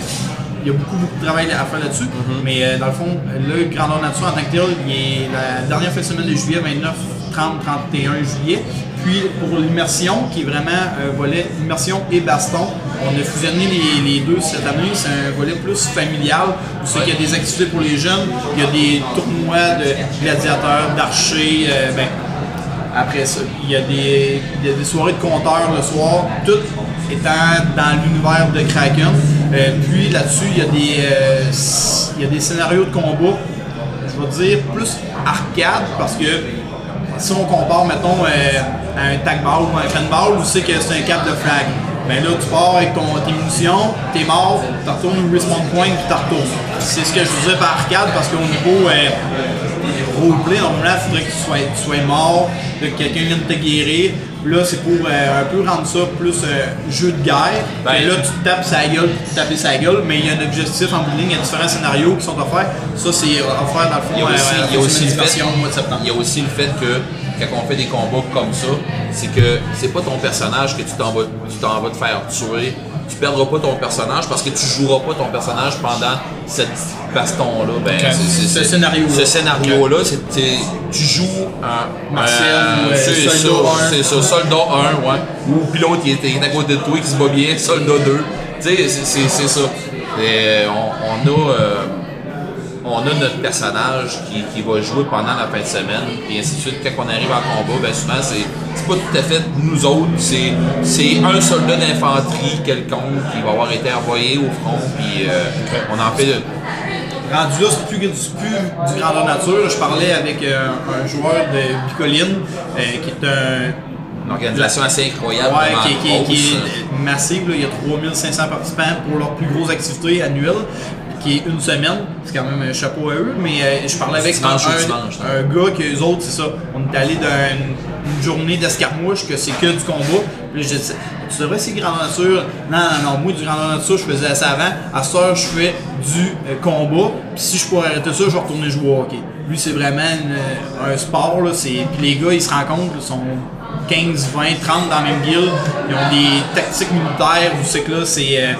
il y a beaucoup, beaucoup de travail à faire là-dessus. Mais euh, dans le fond, le Grandeur Nature en tant que tel, il est la dernière fin de semaine de juillet, 29, 30, 31 juillet. Puis pour l'immersion, qui est vraiment un volet immersion et baston, on a fusionné les, les deux cette année. C'est un volet plus familial. Où c'est qu'il y a des activités pour les jeunes, il y a des tournois de gladiateurs, d'archers. euh, ben, après ça, il y, a des, il y a des soirées de compteurs le soir, tout étant dans l'univers de Kraken. Euh, puis là-dessus, il y, a des, euh, y a des scénarios de combat, je vais dire plus arcade, parce que si on compare, mettons, euh, à un tag ball ou un fanball, où c'est que c'est un cap de flag. Ben là, tu pars avec ton, tes munitions, t'es mort, tu retournes au respawn point, puis tu retournes. C'est ce que je disais par arcade, parce qu'au niveau euh, roleplay, normalement, il faudrait que tu sois, tu sois mort, que quelqu'un vienne te guérir. Puis Là, c'est pour euh, un peu rendre ça plus euh, jeu de guerre. Ben, Et là, tu te tapes sa gueule, tu te tapes sa gueule, mais il y a un objectif en bout de ligne, il y a différents scénarios qui sont offerts. Ça, c'est offert dans le fond Il y a euh, aussi, à la il y a aussi le fait, diversion au mois de septembre. il y a aussi le fait que quand on fait des combats comme ça, c'est que c'est pas ton personnage que tu t'en vas, tu t'en vas te faire tuer. Tu perdras pas ton personnage parce que tu joueras pas ton personnage pendant cette baston-là. Ben, c'est- c'est- Ce scénario-là. Ce scénario-là, tu joues un Martial euh, c'est ça, soldat un. C'est ça, soldat 1, ouais. Ou pilote qui est, à côté de toi qui se bat bien, soldat 2. Tu sais, c'est, ça. Et on, on a. euh, on a notre personnage qui, qui va jouer pendant la fin de semaine, et ainsi de suite. Quand on arrive en combat, ben souvent, c'est, c'est pas tout à fait nous autres, c'est, c'est un soldat d'infanterie quelconque qui va avoir été envoyé au front, puis euh, on en fait. Rendu là, c'est plus, plus du grandeur nature. Je parlais avec euh, un joueur de Bicoline, euh, qui est un, Une organisation assez incroyable, Ouais, qui, qui- qui est massive. là. Il y a 3500 participants pour leur plus grosse activité annuelle, qui est une semaine. C'est quand même un chapeau à eux. Mais euh, je parlais avec Dimanche un, dimanche, hein. un gars que les autres, c'est ça. On est allé d'une une journée d'escarmouche, que c'est que du combat. Puis je dis, tu devrais essayer grandeur nature. Non, non, non. Moi, du grandeur nature, je faisais ça avant. À ce heure, je fais du euh, combat. Puis si je pourrais arrêter ça, je vais retourner jouer au hockey. Lui, c'est vraiment une- un sport. Là. C'est- Puis les gars, ils se rencontrent, ils sont 15, 20, 30 dans la même guilde. Ils ont des tactiques militaires où c'est que là, c'est euh,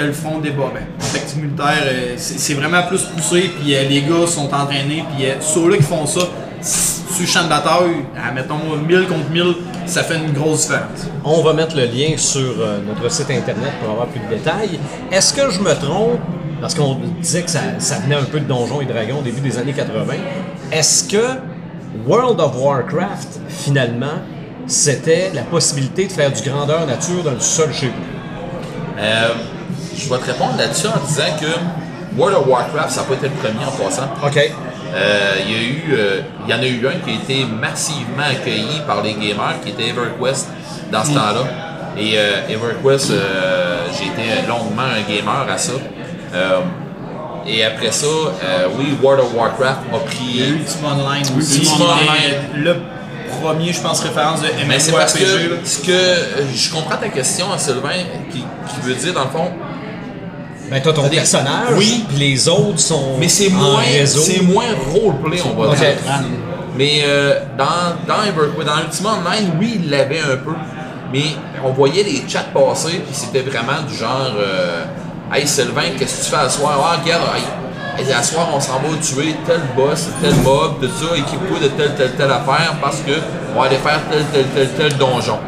Tel front débat. Ben, tactique militaire, euh, c'est vraiment plus poussé, puis euh, les gars sont entraînés, puis euh, ceux-là qui font ça, sur le champ de bataille, à, mettons 1000 contre 1000, ça fait une grosse différence. On va mettre le lien sur notre site internet pour avoir plus de détails. Est-ce que je me trompe? Parce qu'on disait que ça, ça venait un peu de Donjons et Dragons au début des années 80. Est-ce que World of Warcraft, finalement, c'était la possibilité de faire du grandeur nature dans le sol chez vous? Euh, je vais te répondre là-dessus en disant que World of Warcraft, ça n'a pas été le premier en passant. OK. Euh, il, y a eu, euh, il y en a eu un qui a été massivement accueilli par les gamers, qui était EverQuest dans ce temps-là. Et euh, EverQuest, euh, j'ai été longuement un gamer à ça. Euh, et après ça, euh, oui, World of Warcraft a Il y a eu pris. Ultima Online aussi. Online. Le premier, je pense, référence de Mais c'est parce MMORPG. que, ce que je comprends ta question, Sylvain, qui, qui veut dire dans le fond, Ben, t'as ton personnage, Oui. puis les autres sont Mais c'est en moins, c'est moins roleplay, on va dire. Mais euh, dans, dans dans Ultima Online, oui, il l'avait un peu. Mais on voyait les chats passer, puis c'était vraiment du genre euh, Hey Sylvain, qu'est-ce que tu fais à soir? Ah, regarde, hey, hey, à soir, on s'en va tuer tel boss, tel mob, tout ça, équipe-toi de telle, telle, telle affaire parce que on va aller faire tel, tel, tel, tel donjon.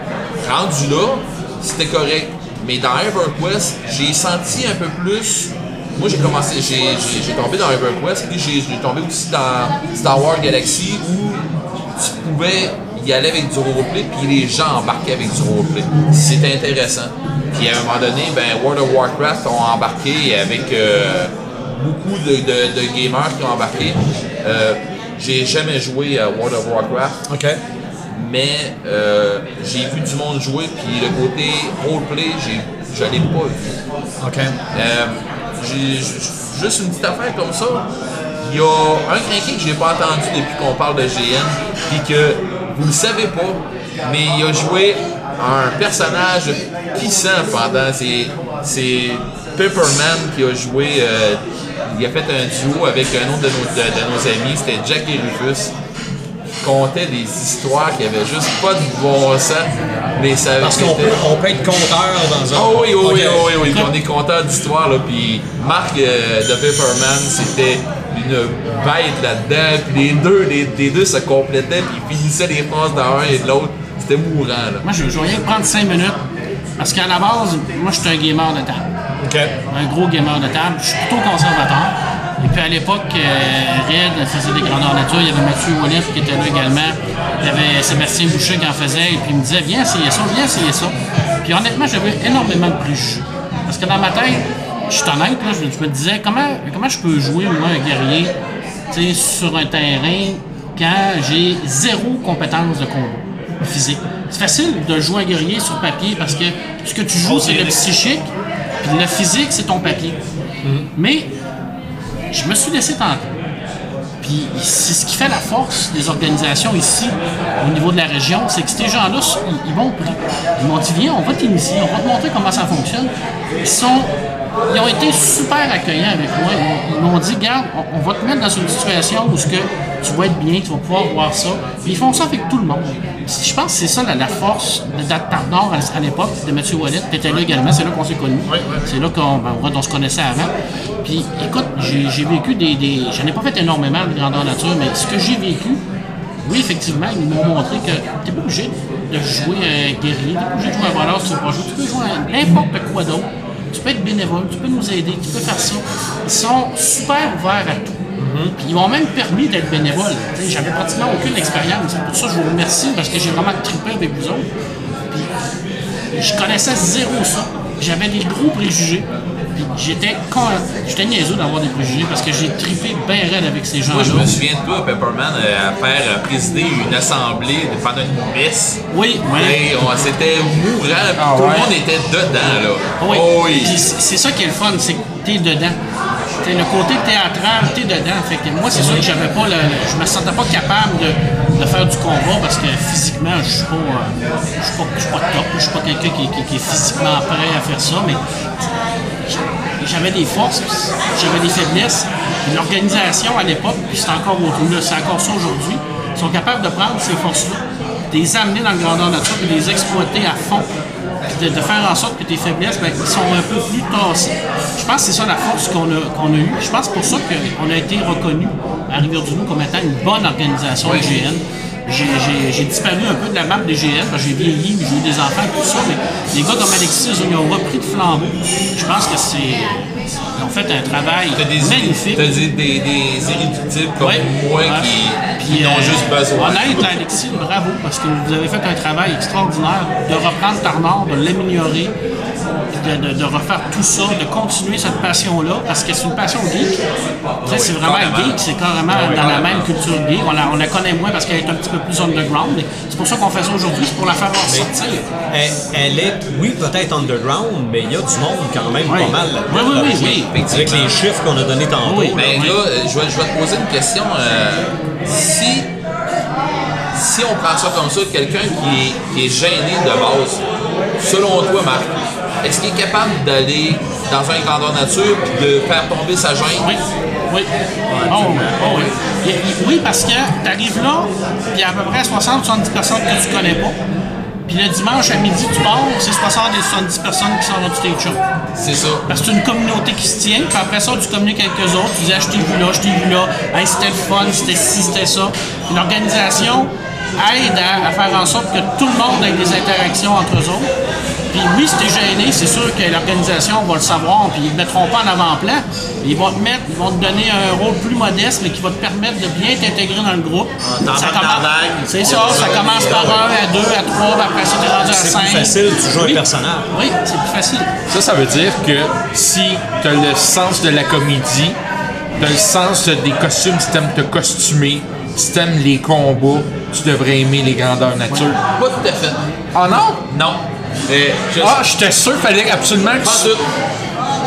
Rendu là, c'était correct. Mais dans EverQuest, j'ai senti un peu plus moi, j'ai commencé, j'ai, tombé dans EverQuest, puis j'ai, tombé aussi dans Star Wars Galaxy où tu pouvais il allait avec du roleplay, puis les gens embarquaient avec du roleplay. C'était intéressant. Puis à un moment donné, ben, World of Warcraft ont embarqué avec euh, beaucoup de, de- gamers qui ont embarqué. Euh, j'ai jamais joué à World of Warcraft, OK. Mais euh, j'ai vu du monde jouer, puis le côté roleplay, je l'ai pas vu. OK. Euh, j'ai juste une petite affaire comme ça. Il y a un crinqué que j'ai pas entendu depuis qu'on parle de GN, puis que vous le savez pas, mais il a joué un personnage puissant pendant. C'est, c'est Pepperman qui a joué. euh, il a fait un duo avec un autre de nos, de, de nos amis, c'était Jack et Rufus. Qui contait des histoires qui avaient juste pas de bon sens, mais ça Parce qu'on peut, on peut être compteur dans un. Oh oui, oui, oui, oui, oui, oui. On est content d'histoire, là. Puis Marc euh, de Pepperman, c'était une bête là-dedans. Puis les deux, les, les deux se complétaient, puis ils finissaient les phrases d'un et de l'autre. C'était mourant, là. Moi, je, je vais rien prendre 5 minutes. Parce qu'à la base, moi, je suis un gamer de table. OK. Un gros gamer de table. Je suis plutôt conservateur. Et puis à l'époque, euh, Red faisait des grandeurs nature. Il y avait Mathieu Wallet qui était là également. Il y avait Sébastien Boucher qui en faisait. Et puis il me disait Viens essayer ça, viens essayer ça. Puis honnêtement, j'avais énormément de préjugés. Parce que dans ma tête, je suis honnête, là, je, je me disais comment, comment je peux jouer, moi, un guerrier, sur un terrain quand j'ai zéro compétence de combat physique? C'est facile de jouer un guerrier sur papier parce que ce que tu joues, c'est le psychique, puis le physique, c'est ton papier. Mais je me suis laissé tenter. Puis c'est ce qui fait la force des organisations ici, au niveau de la région, c'est que ces gens-là, ils, m'ont pris. Ils m'ont dit, viens, on va t'initier, on va te montrer comment ça fonctionne. Ils sont... Ils ont été super accueillants avec moi. Ils, m'ont dit, regarde, on, on va te mettre dans une situation où ce que tu vas être bien, tu vas pouvoir voir ça. Puis ils font ça avec tout le monde. Je pense que c'est ça la, la force de Nord à, à l'époque, de M. Wallet. Tu étais là également, c'est là qu'on s'est connus. C'est là qu'on ben, on se connaissait avant. Puis écoute, j'ai vécu des. des J'en ai pas fait énormément de grandeur nature, mais ce que j'ai vécu, oui, effectivement, ils m'ont montré que tu n'es pas obligé de jouer un guerrier, tu pas obligé de jouer un voleur si tu veux pas jouer. Tu peux jouer à n'importe quoi d'autre. Tu peux être bénévole, tu peux nous aider, tu peux faire ça. Ils sont super ouverts à tout. Puis ils m'ont même permis d'être bénévole. J'avais pratiquement aucune expérience. Pour ça je vous remercie parce que j'ai vraiment trippé avec vous autres. Puis je connaissais zéro ça. J'avais des gros préjugés. Puis j'étais con... j'étais niaiseux d'avoir des préjugés parce que j'ai trippé bien raide avec ces gens-là. Moi, je me souviens de toi, Pepperman, euh, à faire euh, présider une assemblée de- pendant une messe. Oui, oui. Et on- C'était mourant, puis Ah tout ouais? le monde était dedans, là. Oui. Oh oui. Puis c'est c'est ça qui est le fun, c'est que t'es dedans. Le côté théâtral, t'es dedans. Moi, c'est sûr que j'avais pas le, je me sentais pas capable de, faire du combat parce que physiquement, je suis pas, euh, je suis pas, suis pas top. Je suis pas quelqu'un qui, est physiquement prêt à faire ça, mais j'avais des forces, j'avais des faiblesses. L'organisation à l'époque, puis c'est encore c'est encore ça aujourd'hui, sont capables de prendre ces forces-là, de les amener dans le grandeur nature, puis de les exploiter à fond, de, de faire en sorte que tes faiblesses, ben, ils sont un peu plus tassées. Je pense que c'est ça la force qu'on a, qu'on a eue. Je pense pour ça qu'on a été reconnu à Rivière-du-Loup comme étant une bonne organisation de GN. J'ai- disparu un peu de la map des GN, parce que j'ai vieilli, j'ai eu des enfants, tout ça, mais les gars comme Alexis, ils ont repris le flambeau. Je pense que c'est. Ils ont fait un travail des, magnifique. t'as des, des, des irréductibles comme Ouais. moi Ouais. qui, qui n'ont euh, juste besoin. Honnête, Alexis, bravo, parce que vous avez fait un travail extraordinaire de reprendre Tarnord, de l'améliorer, de, de- de refaire tout ça, de continuer cette passion-là, parce que c'est une passion geek. C'est vraiment geek, c'est carrément dans la même culture geek. On la, on la connaît moins parce qu'elle est un petit peu plus underground, mais c'est pour ça qu'on fait ça aujourd'hui, c'est pour la faire ressortir. Elle, elle est, oui, peut-être underground, mais il y a du monde quand même Oui. pas mal. Oui, oui, oui, oui. Avec les chiffres qu'on a donnés tantôt. Oui. là. Ben Oui. là, euh, je vais, je vais te poser une question. euh, si, si on prend ça comme ça, quelqu'un qui est, qui est gêné de base, selon toi, Marc, est-ce qu'il est capable d'aller dans un grandeur nature et de faire tomber sa gêne? Oui, oui. Oh, oh, oui. Oui, parce que tu arrives là, puis il y a à peu près 60-70 personnes que tu connais pas. Puis le dimanche à midi, tu pars, c'est 60 et 70 personnes qui sont dans du stage show. C'est ça. Parce que c'est une communauté qui se tient, puis après ça, tu communiques avec eux autres, tu dis, je t'ai vu là, je t'ai vu là, hey, c'était le fun, c'était ci, c'était ça. Puis l'organisation, aide à, à faire en sorte que tout le monde ait des interactions entre eux autres. Puis oui, si t'es gêné, c'est sûr que l'organisation va le savoir, puis ils ne mettront pas en avant-plan. Ils vont te mettre, ils vont te donner un rôle plus modeste, mais qui va te permettre de bien t'intégrer dans le groupe. t'embarques Ça dans commence-. C'est ça, ça commence par un, à deux, à trois, puis après ça, t'es rendu à C'est cinq. plus facile, tu joues Oui. un personnage. Oui, c'est plus facile. Ça, ça veut dire que si tu as le sens de la comédie, tu as le sens des costumes, si tu aimes te costumer, si tu aimes les combats, tu devrais aimer les grandeurs nature. Pas tout à fait. Ah non? Non. Euh, je- Ah, j'étais sûr, fallait absolument que tu... tout.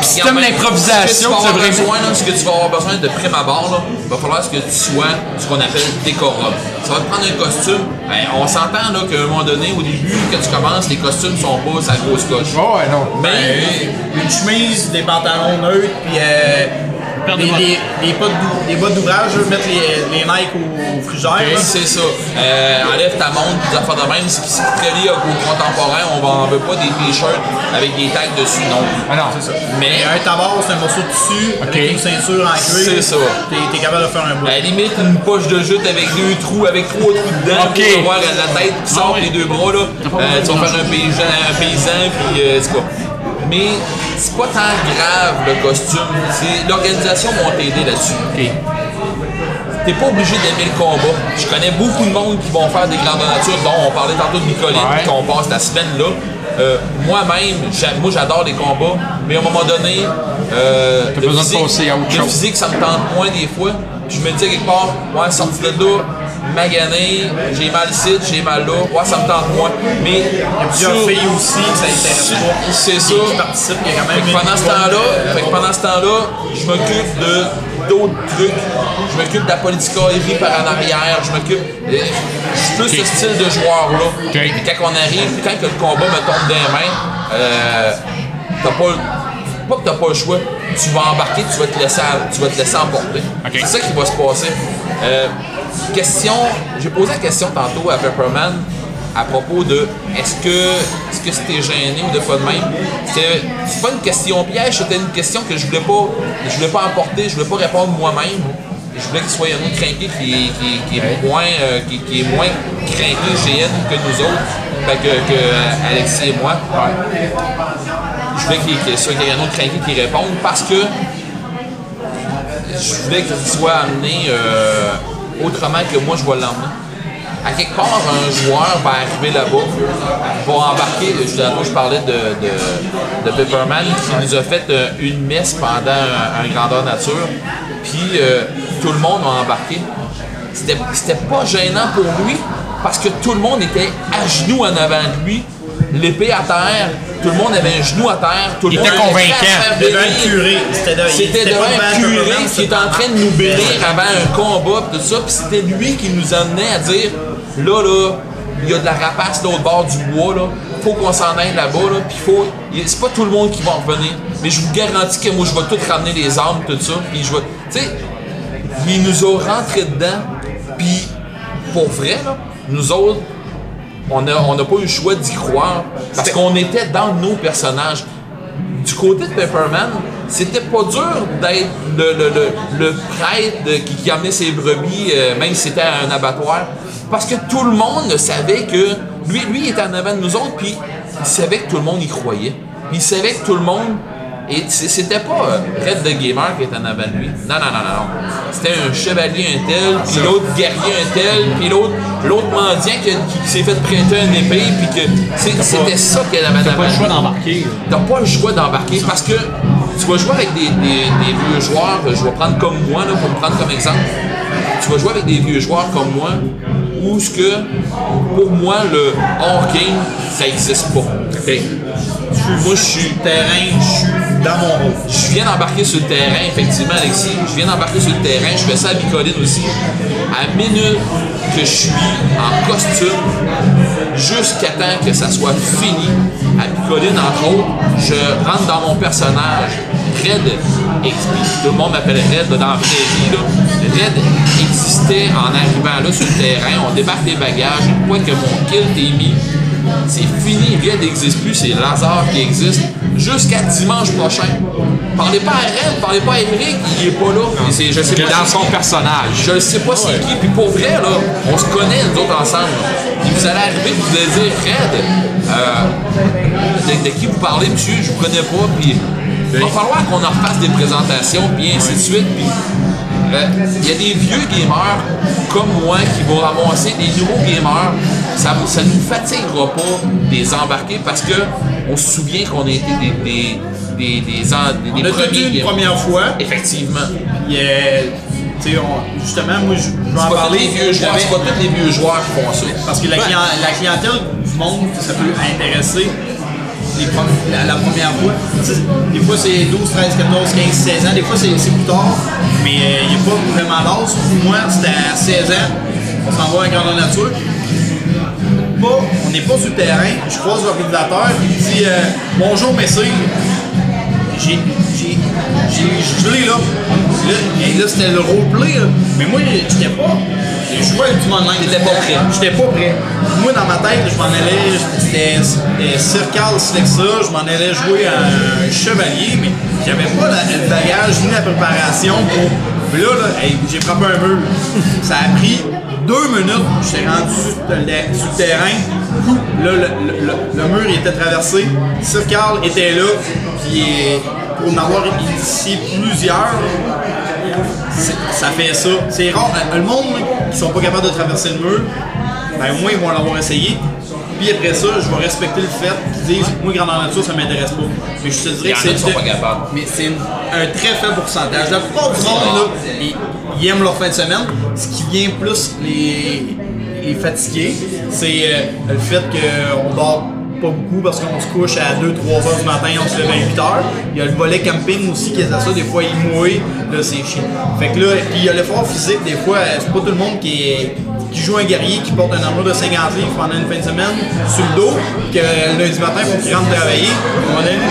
si t'aimes l'improvisation, tu vas tu avoir devrais- besoin, là, ce que tu vas avoir besoin de prime abord, là, il va falloir que tu sois ce qu'on appelle décorable. Ça va te prendre un costume. Ben, on s'entend là qu'à un moment donné, au début, quand tu commences, les costumes sont pas sa grosse coche. Oh, ouais, non. Mais Ben, une chemise, des pantalons neutres, puis euh, Paire de des, bottes. d'ouvrage, mettre les, les Nike au, au frigère. c'est ça. Euh, enlève ta montre, des affaires de même. Ce qui est très lié au contemporain, on on veut pas des t-shirts avec des tags dessus non. Ah non, c'est ça. Mais Un tabac, c'est un morceau de tissu, Ok. avec une ceinture en cuir. C'est ça. T'es, t'es capable de faire un bout. à la limite, une poche de jute avec deux trous, avec trois trous dedans Ok. pour avoir la tête qui sort, Ah les deux bras. Là. Pas Euh, tu vas faire un paysan, un paysan puis euh, c'est quoi? Mais c'est pas tant grave le costume. C'est l'organisation va t'aider là-dessus. OK. T'es pas obligé d'aimer le combat. Je connais beaucoup de monde qui vont faire des grandes natures, dont on parlait tantôt de Nicoline, Ouais. qu'on passe la semaine là. Euh, Moi-même, moi j'adore les combats, mais à un moment donné, euh, le besoin de physique- à autre le chose. physique, ça me tente moins des fois. Je me dis quelque part, ouais, sorti de là, magané, j'ai mal ici, j'ai mal là, ouais, ça me tente moins. Mais Il y a plusieurs sur- filles aussi que ça intéresse pas. C'est ça. Qui, qui participent, il y a quand même Fait que pendant ce temps-là, pendant ce temps-là, je m'occupe de d'autres trucs. Je m'occupe de la politicaillerie par en arrière. Je m'occupe. Je suis plus ce style de joueur-là. Ok. Et Quand on arrive, quand que le combat me tombe des mains, euh, t'as pas. le- Pas que t'as pas le choix, tu vas embarquer, tu vas te laisser, tu vas te laisser emporter. C'est ça qui va se passer. Euh, question, j'ai posé la question tantôt à Pepperman à propos de est-ce que est-ce que c'était gêné ou de pas de même. C'est pas une question piège, c'était une question que je voulais pas je voulais pas emporter, je voulais pas répondre moi-même. Je voulais qu'il soit un autre craqué qui, est- qui, est- qui est moins euh, qui, qui est moins craqué que nous autres, fait que, que Alexis et moi. Je voulais qu'il soit un autre craqué qui réponde parce que je voulais qu'il soit amené euh, autrement que moi je vais l'emmener. À quelque part, un joueur va arriver là-bas, va embarquer. Je, parlais de, de, de Pepperman qui nous a fait euh, une messe pendant un, grandeur nature. Puis euh, tout le monde a embarqué. C'était pas gênant pour lui parce que tout le monde était à genoux en avant de lui, l'épée à terre. Tout le monde avait un genou à terre. Tout le Il monde était avait convaincant. Devant le curé. C'était de- C'était c'était devant pas un curé qui était en train de nous bénir avant un combat tout ça, puis c'était lui qui nous amenait à dire là là, il y a de la rapace de l'autre bord du bois là, faut qu'on s'en aille là-bas là, puis faut c'est pas tout le monde qui va en revenir, mais je vous garantis que moi je vais tout ramener les armes tout ça, puis je vais tu sais il nous a rentré dedans, puis pour vrai là, nous autres on n'a on pas eu le choix d'y croire parce qu'on était dans nos personnages du côté de Pepperman, c'était pas dur d'être le, le, le, le prêtre qui, qui amenait ses brebis, euh, même si c'était à un abattoir. Parce que tout le monde savait que. Lui, lui il était en avant de nous autres, puis il savait que tout le monde y croyait. Il savait que tout le monde. Et c'était pas euh, Red the Gamer qui était en avant de lui. Non, non, non, non. C'était un chevalier un tel, puis l'autre guerrier un tel, puis l'autre l'autre mendiant qui, qui s'est fait prêter une épée, puis que c'était ça qu'elle avait en Pas le choix d'embarquer. t'as pas le choix d'embarquer parce que tu vas jouer avec des, des- des vieux joueurs, je vais prendre comme moi, là, pour me prendre comme exemple, tu vas jouer avec des vieux joueurs comme moi, où ce que, pour moi, le hors game, ça n'existe pas. Que moi, je suis terrain, je suis je viens d'embarquer sur le terrain, effectivement, Alexis. Je viens d'embarquer sur le terrain. Je fais ça à Bicoline aussi. À minute que je suis en costume, jusqu'à temps que ça soit fini, à Bicoline, entre autres, je rentre dans mon personnage. Red. Tout le monde m'appelle Red dans la vraie vie. Red existait en arrivant là sur le terrain. On débarque les bagages. Une fois que mon kilt est mis, c'est fini, Red n'existe plus, c'est Lazare qui existe jusqu'à dimanche prochain. Parlez pas à Red, parlez pas à Eric, il est pas là. Et c'est- je sais est pas dans son qui. personnage. Je ne sais pas c'est qui, puis pour vrai, là, on se connaît, nous autres, ensemble. Puis vous allez arriver, vous allez dire, Red, euh, de, de qui vous parlez, monsieur, je vous connais pas, puis il va falloir qu'on en refasse des présentations, puis ainsi de suite, puis euh, il y a des vieux gamers comme moi qui vont ramasser des nouveaux gamers. Ça ne nous fatiguera pas de les embarquer parce que on se souvient qu'on a été des, des, des, des, des- On des a premiers une première fois. Effectivement. Euh, sais, on- justement, moi, je vais en parler. les vieux joueurs, c'est pas tous les vieux joueurs qui font ça. Parce que la, clien- la clientèle du monde, ça peut intéresser les la, la première fois. Tu sais, Des fois, c'est 12, 13, 14, 15, 16 ans. Des fois, c'est plus tard. Mais euh, il n'y a pas vraiment d'âge. Pour moi, c'était à 16 ans. On s'en va à grandeur nature. Pas, on n'est pas sur le terrain. Je croise l'organisateur. Il me dit euh, Bonjour, messieurs. J'ai. J'ai. J'ai gelé là. Là, et là, c'était le roleplay. là. Mais moi, j'étais pas. Je avec du monde online. T'étais pas prêt. J'étais pas prêt. Moi, dans ma tête, je m'en allais. C'était Circal Slexa. Je m'en allais jouer à un chevalier, mais j'avais pas la- le bagage ni la préparation pour. Puis là, là j'ai frappé un mur. Ça a pris deux minutes. J'étais rendu sur le, terrain. Là, le, mur était traversé. Circal était là. Puis pour en avoir initié plusieurs, ça fait ça. C'est rare. Le monde qui sont pas capables de traverser le mur, ben au moins ils vont l'avoir essayé. Puis après ça, je vais respecter le fait qu'ils disent Moi, grandeur nature, ça m'intéresse pas. Mais je te dirais que c'est. qui sont pas capables. Mais c'est un très faible pourcentage. La plupart du monde, là, ils, ils aiment leur fin de semaine. Ce qui vient plus les, les fatiguer, c'est euh, le fait qu'on dort pas beaucoup parce qu'on se couche à 2-3 heures du matin, on se lève à 8 heures. Il y a le volet camping aussi qui est à ça, des fois il mouille, là c'est chiant. Fait que là, puis il y a l'effort physique, des fois, euh, c'est pas tout le monde qui, est- qui joue un guerrier qui porte un armure de 50 livres pendant une fin de semaine sur le dos, que le lundi matin, il faut qu'il rentre travailler.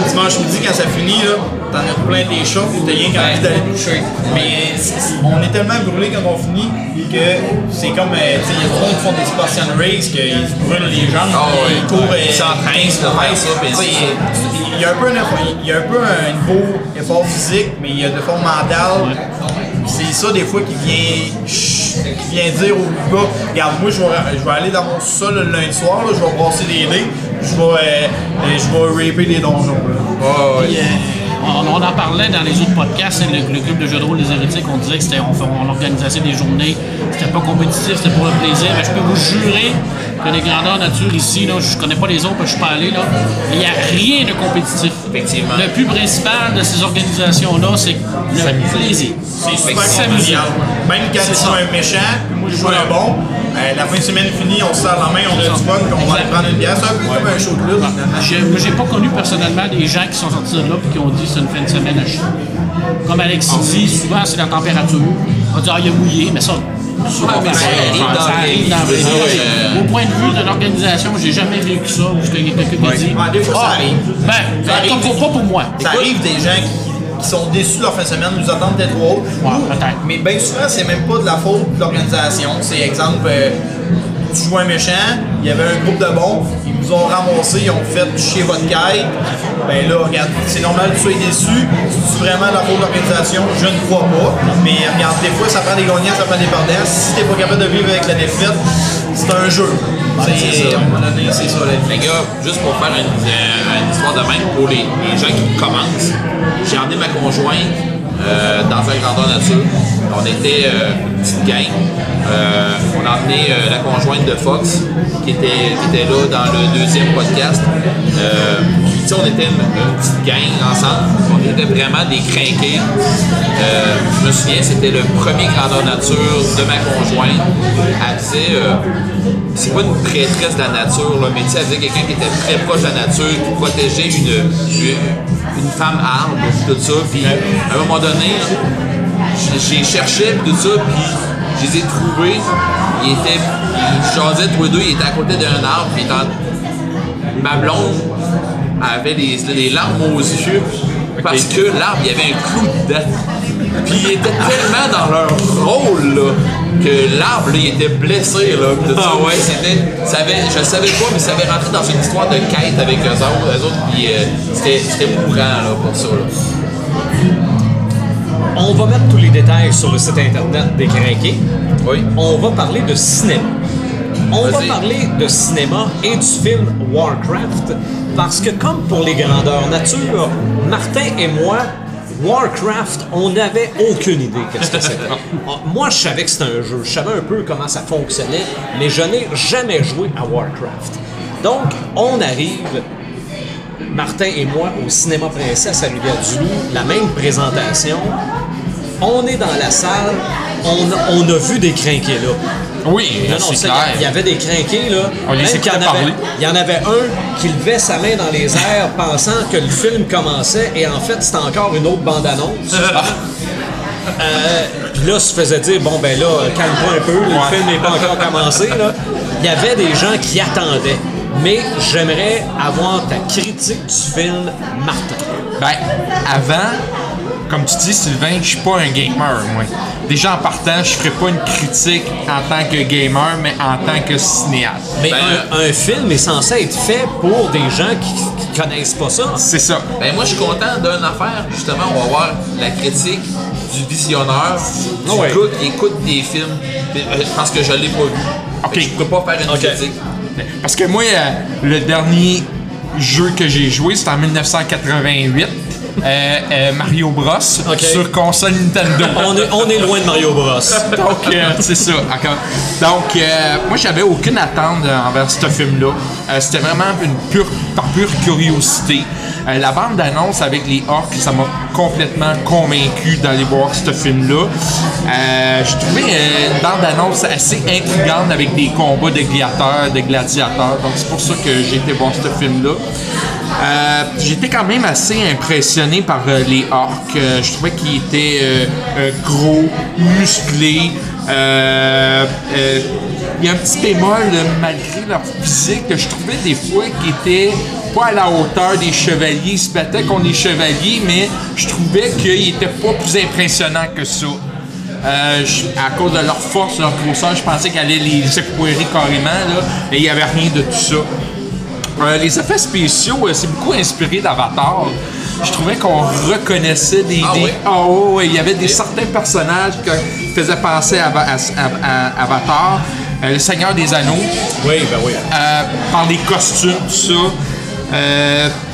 Le dimanche midi, quand ça finit, là, t'en as plein tes chocs, t'as rien qu'à envie d'aller te coucher. Mais c'est- c'est- on est tellement brûlé quand on finit que c'est comme, euh, tu sais, il y a trop qui font des Spartan Race, qu'ils se brûlent les jambes, Ah ouais. ils courent. euh, Ils s'entraînent il y a un peu un effort- il y a un peu un niveau effort physique, mais il y a de l'effort mental. C'est ça des fois qui vient qui vient dire au gars, regarde moi je vais, je vais aller dans mon sol le lundi soir, là, je vais brasser des dés, je vais euh, euh, je vais raper des donjons. là. Puis, euh, On, on en parlait dans les autres podcasts, hein, le, le club de jeux de rôle des hérétiques, on disait que c'était, on, organisait des journées, c'était pas compétitif, c'était pour le plaisir. Mais je peux vous jurer que les grandeurs nature ici, là, je connais pas les autres, je suis pas allé là, il n'y a rien de compétitif. Effectivement. Le but principal de ces organisations-là, c'est le plaisir. c'est super s'amuser. Même quand tu joues un méchant, moi je joue un bon, euh, la fin de semaine finie, on se serre la main, on a du fun, puis on va aller prendre une bière. C'est un peu comme un show de lutte. finalement. J'ai, moi, j'ai pas connu personnellement des gens qui sont sortis de là et qui ont dit c'est une fin de semaine à chier. Comme Alexis dit, souvent c'est la température. On dit ah, il a mouillé, mais ça. mais ça arrive dans ça arrive euh, Au point de vue de l'organisation, j'ai jamais vécu ça où il y a quelqu'un qui dit Ah, des fois, ça arrive. Ben, Ça arrive. pas pour moi. Ça arrive des gens qui, qui sont déçus leur fin de semaine, nous attendent d'être trop haut. Ouais. Mais bien souvent, c'est même pas de la faute de l'organisation. C'est exemple, euh, tu joues un méchant, il y avait un groupe de bons, ils nous ont ramassés, ils ont fait chier votre quête. Ben là, regarde, c'est normal que tu sois déçu. C'est vraiment de la faute de l'organisation, je ne crois pas. Mais regarde, des fois, ça prend des gagnants, ça prend des perdants. Si t'es pas capable de vivre avec la défaite, c'est un jeu. C'est ça. À un moment donné, c'est ça la vie. Les gars, juste pour faire une, euh, une histoire de même pour les, les gens qui commencent, j'ai emmené ma conjointe euh, dans un grandeur nature. On était euh, une petite gang. Euh, on a emmené euh, la conjointe de Fox qui était, qui était là dans le deuxième podcast. Puis, on était une, petite gang ensemble. On était vraiment des crinqués. Je me souviens, c'était le premier grandeur nature de ma conjointe. Elle disait. c'est pas une prêtresse de la nature, mais tu elle disait quelqu'un qui était très proche de la nature, qui protégeait une, une, une femme arbre, tout ça. Puis à un moment donné, j'ai cherché, tout ça, puis je les ai trouvés. Ils étaient. Ils jasaient tous les deux, ils étaient à côté d'un arbre, puis ma blonde avait des, des larmes aux yeux parce que l'arbre, il y avait un clou dedans. Puis ils étaient tellement dans leur rôle, là. que l'arbre, il était blessé, là. pis. Ah ouais? C'était, ça avait, je le savais pas, mais ça avait rentré dans une histoire de quête avec eux autres. Eux autres puis euh, c'était, c'était mourant, là, pour ça, là. On va mettre tous les détails sur le site internet des Crinqués. Oui. On va parler de cinéma. On va parler de cinéma et du film Warcraft parce que comme pour les grandeurs nature, Martin et moi, Warcraft, on n'avait aucune idée qu'est-ce que c'était. *laughs* moi, je savais que c'était un jeu, je savais un peu comment ça fonctionnait, mais je n'ai jamais joué à Warcraft. Donc, on arrive Martin et moi au cinéma Princesse à Rivière-du-Loup, la même présentation. On est dans la salle, on a, on a vu des crinqués là. Oui, Non, non, c'est ça, clair. Il y avait des crinqués, là. On les qu'il y en avait-. Il y en avait un qui levait sa main dans les airs pensant que le film commençait et en fait, c'était encore une autre bande-annonce. *laughs* Euh, Puis là, se faisait dire, bon, ben là, calme-toi un peu, le Ouais. film n'est pas encore commencé. Là. Il y avait des gens qui attendaient. Mais j'aimerais avoir ta critique du film, Martin. Ben, avant, comme tu dis, Sylvain, je suis pas un gamer, moi. Déjà en partant, je ferais pas une critique en tant que gamer, mais en tant que cinéaste. Mais Ben, un, un film est censé être fait pour des gens qui, qui connaissent pas ça. C'est ça. Ben moi je suis content d'une affaire, justement, on va voir la critique du visionneur, du Ah ouais. gars qui écoute des films, euh, parce que je l'ai pas vu. Ok. Je peux pas faire une critique. Parce que moi, euh, le dernier jeu que j'ai joué, c'était en 1988. Euh, euh, Mario Bros. Sur console Nintendo. On est, on est loin de Mario Bros. Donc, euh, c'est ça. Donc, euh, moi, j'avais aucune attente envers ce film-là. C'était vraiment une pure, par pure curiosité. La bande d'annonce avec les orques, ça m'a complètement convaincu d'aller voir ce film-là. J'ai trouvé euh, une bande d'annonce assez intrigante avec des combats de gladiateurs, de gladiateurs. Donc, c'est pour ça que j'ai été voir ce film-là. Euh, J'étais quand même assez impressionné par euh, les orques. Euh, je trouvais qu'ils étaient gros, musclés. Il y a un petit bémol, malgré leur physique, que je trouvais des fois qu'ils étaient pas à la hauteur des chevaliers. Ils se battaient contre les chevaliers, mais je trouvais qu'ils étaient pas plus impressionnants que ça. À cause de leur force, leur grosseur, je pensais qu'elle allait les époirer carrément, là, et il n'y avait rien de tout ça. Euh, les effets spéciaux, euh, c'est beaucoup inspiré d'Avatar. Je trouvais qu'on reconnaissait des. Ah des- oui? Ah ouais, il y avait des certains personnages qui faisaient penser à, à- à- à Avatar. Euh, le Seigneur des Anneaux, Oui, ben oui. par les costumes, tout ça.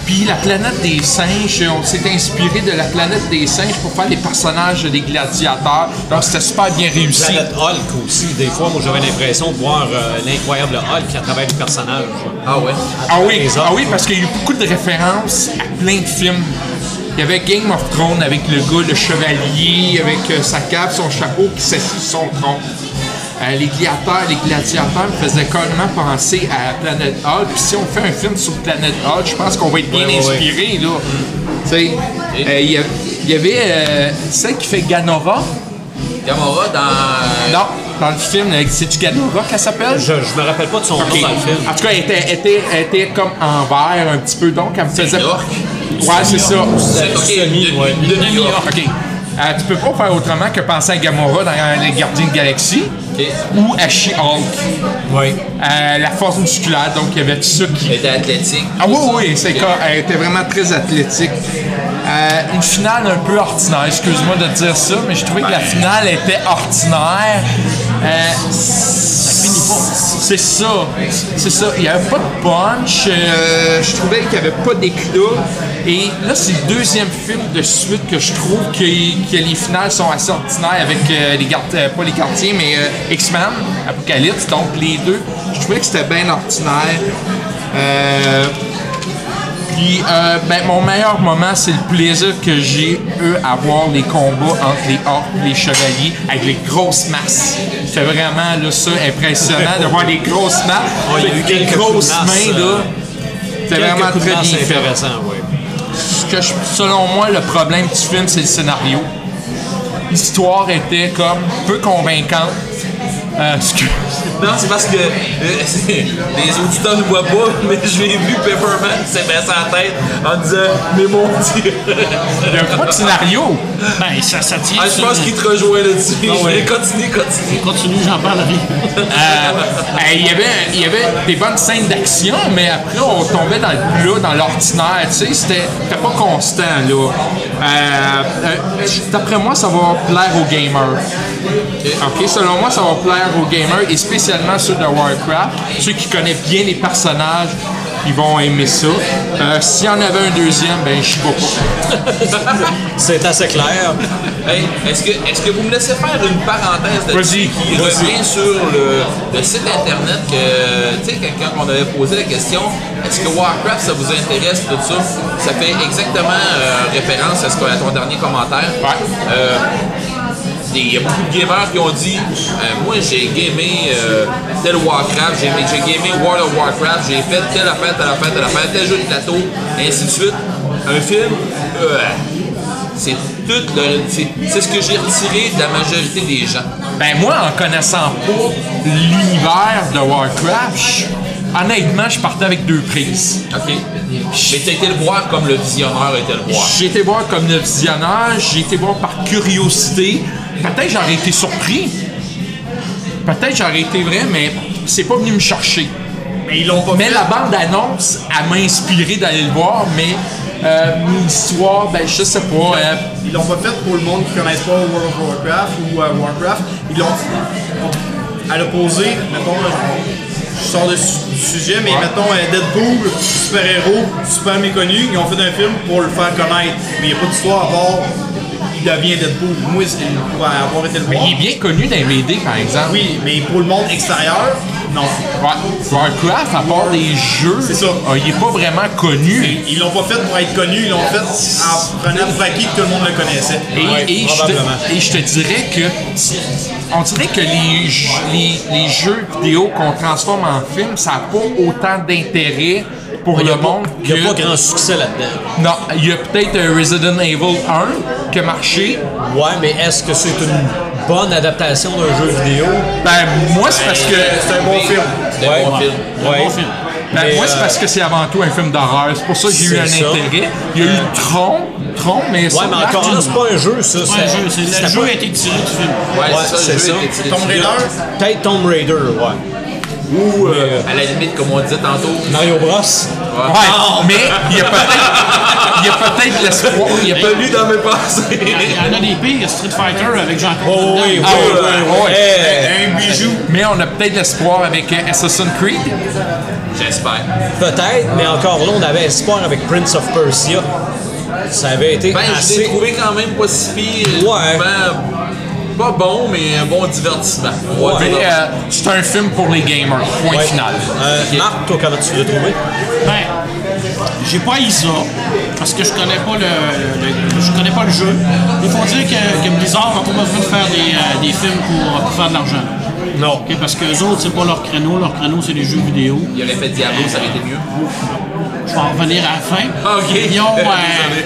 Puis la planète des singes, on s'est inspiré de la planète des singes pour faire les personnages des gladiateurs. Donc c'était super bien réussi. Planète Hulk aussi, des fois, moi j'avais l'impression de voir euh, l'incroyable Hulk à travers les personnages. Ah ouais? Ah oui, ah oui, parce qu'il y a eu beaucoup de références à plein de films. Il y avait Game of Thrones avec le gars, le chevalier, avec euh, sa cape, son chapeau qui s'assit son tronc. Euh, les gladiateurs, les gladiateurs me faisaient carrément penser à Planète Hulk. Puis si on fait un film sur Planète Hulk, je pense qu'on va être bien Ouais, ouais, ouais. inspiré là. Tu sais, euh, il y il y avait euh, celle qui fait Ganora. Gamora dans. Non, dans le film, euh, c'est-tu Ganora qu'elle s'appelle? Je, je me rappelle pas de son nom dans le film. En tout cas, elle était, elle était, elle était comme en vert un petit peu, donc elle me faisait. Ouais, c'est ça. C'est ok, Semi, une ouais. demi-orque. Ok. Euh, tu peux pas faire autrement que penser à Gamora dans Les Gardiens de Galaxie. Ou à She-Hulk. Oui. Euh, la force musculaire, donc il y avait tout ça qui. Elle était athlétique. Ah oui, oui, c'est quoi. Elle était vraiment très athlétique. Euh, une finale un peu ordinaire, excuse-moi de dire ça, mais je trouvais que la finale était ordinaire. Euh. C'est ça. C'est ça. Il n'y avait pas de punch. euh, je trouvais qu'il n'y avait pas d'éclat. Et là, c'est le deuxième film de suite que je trouve que, les finales sont assez ordinaires avec euh, les gardiens, pas les gardiens, mais euh, X-Men, Apocalypse. Donc les deux, je trouvais que c'était bien ordinaire. Puis, euh, ben, mon meilleur moment, c'est le plaisir que j'ai eu à voir les combats entre les orques et les chevaliers avec les grosses masses. C'était vraiment là, ça impressionnant de voir les grosses masses, Ouais, il y a eu quelques grosses coups de masse, mains. là. euh, Quelques vraiment très bien fait. intéressants, oui. Ce que je- selon moi, le problème du film, c'est le scénario. L'histoire était comme peu convaincante. Euh, *laughs* ce que- Non, c'est parce que euh, *laughs* les auditeurs ne voient pas, *laughs* mais je l'ai vu Pepperman s'est baissé la tête en disant Mais mon Dieu! *laughs* Il y a pas de scénario. Ben, ça, ça tient. Ah, je pense qu'il te rejoint là-dessus. Ah ouais. continuer, continuer. Continue, j'en parlerai. Euh, il, y avait, il y avait des bonnes scènes d'action, mais après, on tombait dans le plat, dans l'ordinaire. Tu sais, c'était c'était pas constant, là. Euh, euh, D'après moi, ça va plaire aux gamers. OK, selon moi, ça va plaire aux gamers, et spécialement ceux de Warcraft. Ceux qui connaissent bien les personnages, ils vont aimer ça. Euh, S'il y en avait un deuxième, ben, je sais pas. *laughs* C'est assez clair. Hey, est-ce que, est-ce que vous me laissez faire une parenthèse de Vas-y, qui revient sur le, le site internet que, tu sais, quand on avait posé la question, est-ce que Warcraft ça vous intéresse, tout ça, ça fait exactement euh, référence à, ce à ton dernier commentaire. Euh, il y a beaucoup de gamers qui ont dit euh, Moi j'ai gamé euh, tel Warcraft, j'ai j'ai gamé World of Warcraft, j'ai fait telle affaire, telle affaire, telle affaire, tel jeu de plateau, et ainsi de suite. Un film, euh, c'est tout le- c'est c'est ce que j'ai retiré de la majorité des gens. Ben moi, en connaissant pas l'univers de Warcraft, honnêtement, je partais avec deux prises. OK? Mais t'as été le voir comme le visionneur était le voir. J'ai été voir comme le visionnaire, j'ai été voir par curiosité. Peut-être j'aurais été surpris. Peut-être j'aurais été vrai, mais c'est pas venu me chercher. Mais ils l'ont pas Mais fait. la bande-annonce, elle m'a inspiré d'aller le voir, mais euh, l'histoire, ben je sais pas. euh, Ils l'ont pas fait pour le monde qui ne connaisse pas World of Warcraft ou euh, Warcraft. Ils l'ont à l'opposé, mettons, je sors de su- du sujet, mais mettons euh, Deadpool, super-héros, super méconnu, ils ont fait un film pour le faire connaître. Mais il n'y a pas d'histoire à part devient Deadpool. Moi, c'est pour avoir été le voir. il est bien connu dans les BD, par exemple. Oui, mais pour le monde extérieur, non. Ouais. Warcraft, à part les jeux, C'est ça. euh, il est pas vraiment connu. Ils l'ont pas fait pour être connu, ils l'ont fait en prenant pour acquis que tout le monde le connaissait. Et, et je te, et je te dirais que on dirait que les, les jeux vidéo qu'on transforme en film, ça n'a pas autant d'intérêt pour n'y le monde il y a pas grand succès là-dedans. Non, il y a peut-être un Resident Evil 1 qui a marché. Ouais, mais est-ce que c'est une bonne adaptation d'un jeu vidéo? Ben, moi, c'est parce que... C'est un bon film. C'était un bon film. Ouais. Bon film. Ben, Mais, moi, c'est euh, parce que c'est avant tout un film d'horreur. C'est pour ça que j'ai eu c'est un ça. intérêt. Il y a eu Tron, Tron, mais ça Ouais, mais encore là, c'est pas un jeu, ça. C'est- le jeu, c'est- le jeu a été tiré du film. Ouais, c'est ça, c'est Tomb. Raider, Peut-être Tomb Raider, ouais. Ou euh, À la limite, comme on disait tantôt. Mario Bros. Ouais, mais il y a peut-être il y a peut-être l'espoir. Il y a peut- lu dans mes pensées. Il y en a des pires, Street Fighter avec Jean-Claude Oh Van Damme. oui, oui, Ah, oui, ouais, oui. Eh, un bijou. Mais on a peut-être l'espoir avec euh, Assassin's Creed. J'espère. Peut-être, mais encore là, on avait espoir avec Prince of Persia. Ça avait été Ben, je l'ai assez... trouvé quand même pas si pire. Ouais. Ben, pas bon, mais un bon divertissement. Ouais. Mais, euh, c'est un film pour les gamers. Point Ouais. final. Euh, Marc, toi, comment tu l'as trouvé? Ben, j'ai pas eu ça parce que je connais pas le, le- je connais pas le jeu. Il faut dire que, que Blizzard n'a pas besoin de faire des, euh, des films pour, pour faire de l'argent. Non. Parce que les autres, c'est pas leur créneau. Leur créneau, c'est les jeux vidéo. Il aurait fait Diablo, ça aurait été mieux. Je vais en revenir à la fin. Ah, ok. Ils ont, *laughs* euh,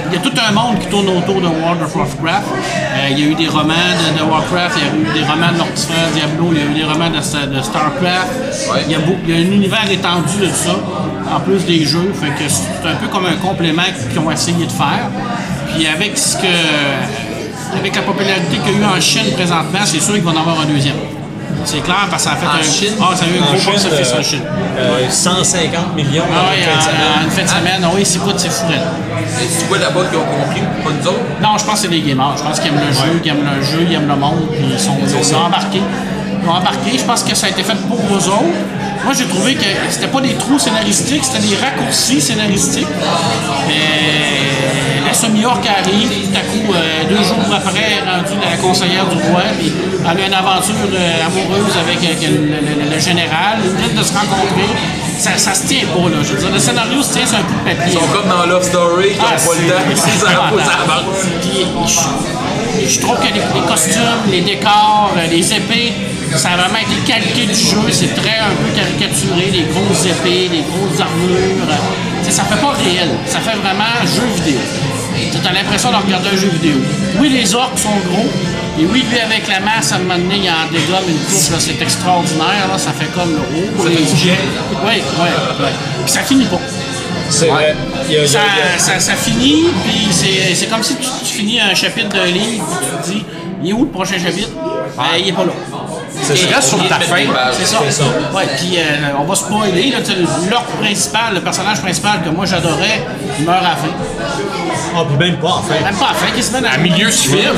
il y a tout un monde qui tourne autour de World of Warcraft. Euh, il y a eu des romans de, de Warcraft, il y a eu des romans de frère Diablo, il y a eu des romans de, Sta- de Starcraft. Ouais. Il, y a beau- il y a un univers étendu de ça, en plus des jeux. Fait que c'est un peu comme un complément qu'ils ont essayé de faire. Puis avec ce que. Avec la popularité qu'il y a eu en Chine présentement, c'est sûr qu'ils vont en avoir un deuxième. C'est clair parce que ça a fait En un. Chine? Ah, ça a eu un En gros Chine, box office euh, en Chine. Euh, 150 millions Ah oui, en en, en une fin de semaine, ah oui, c'est pas de c'est fou. raide. Et c'est quoi là-bas qui ont compris, pas nous autres? Non, je pense que c'est des gamers. Je pense qu'ils aiment le jeu, qu'ils aiment le jeu, ils aiment le monde, puis ils sont, ils sont embarqués. Ils ont embarqué. Je pense que ça a été fait pour eux autres. Moi, j'ai trouvé que c'était pas des trous scénaristiques, c'était des raccourcis scénaristiques. Mais la semi-orc arrive, tout à coup, euh, deux jours après, rendue la conseillère du roi, puis elle a une aventure euh, amoureuse avec, le, le- le général. Ils viennent de se rencontrer. ça, ça se tient pas, là. Je veux dire, le scénario se tient sur un bout de papier. Ils sont comme dans Love Story, qui Ah, n'ont pas le temps, *laughs* ça avance. Puis, je, trouve que les, les costumes, les décors, euh, les épées, ça a vraiment été calqué du jeu. C'est très un peu caricaturé, les grosses épées, les grosses armures. sais, ça fait pas réel. Ça fait vraiment jeu vidéo. Tu as l'impression de regarder un jeu vidéo. Oui, les orques sont gros. Et oui, lui, avec la masse, à un moment donné, il en dégomme une coupe. C'est extraordinaire. Là, ça fait comme le haut. Ça fait du bien. Oui, oui. Puis ça finit pas. C'est vrai. A- a- Ça, a- ça, ça finit, puis c'est comme si tu, tu finis un chapitre d'un livre, tu te dis, il est où le prochain chapitre? Ben, il est pas là. Ça. restes sur ta fin. C'est ça. Ouais, puis euh, on va spoiler, l'orque principal, le personnage principal que moi j'adorais, il meurt à la fin. Ah, puis même pas, en fait. Même pas à la fin, qui se met À milieu du film.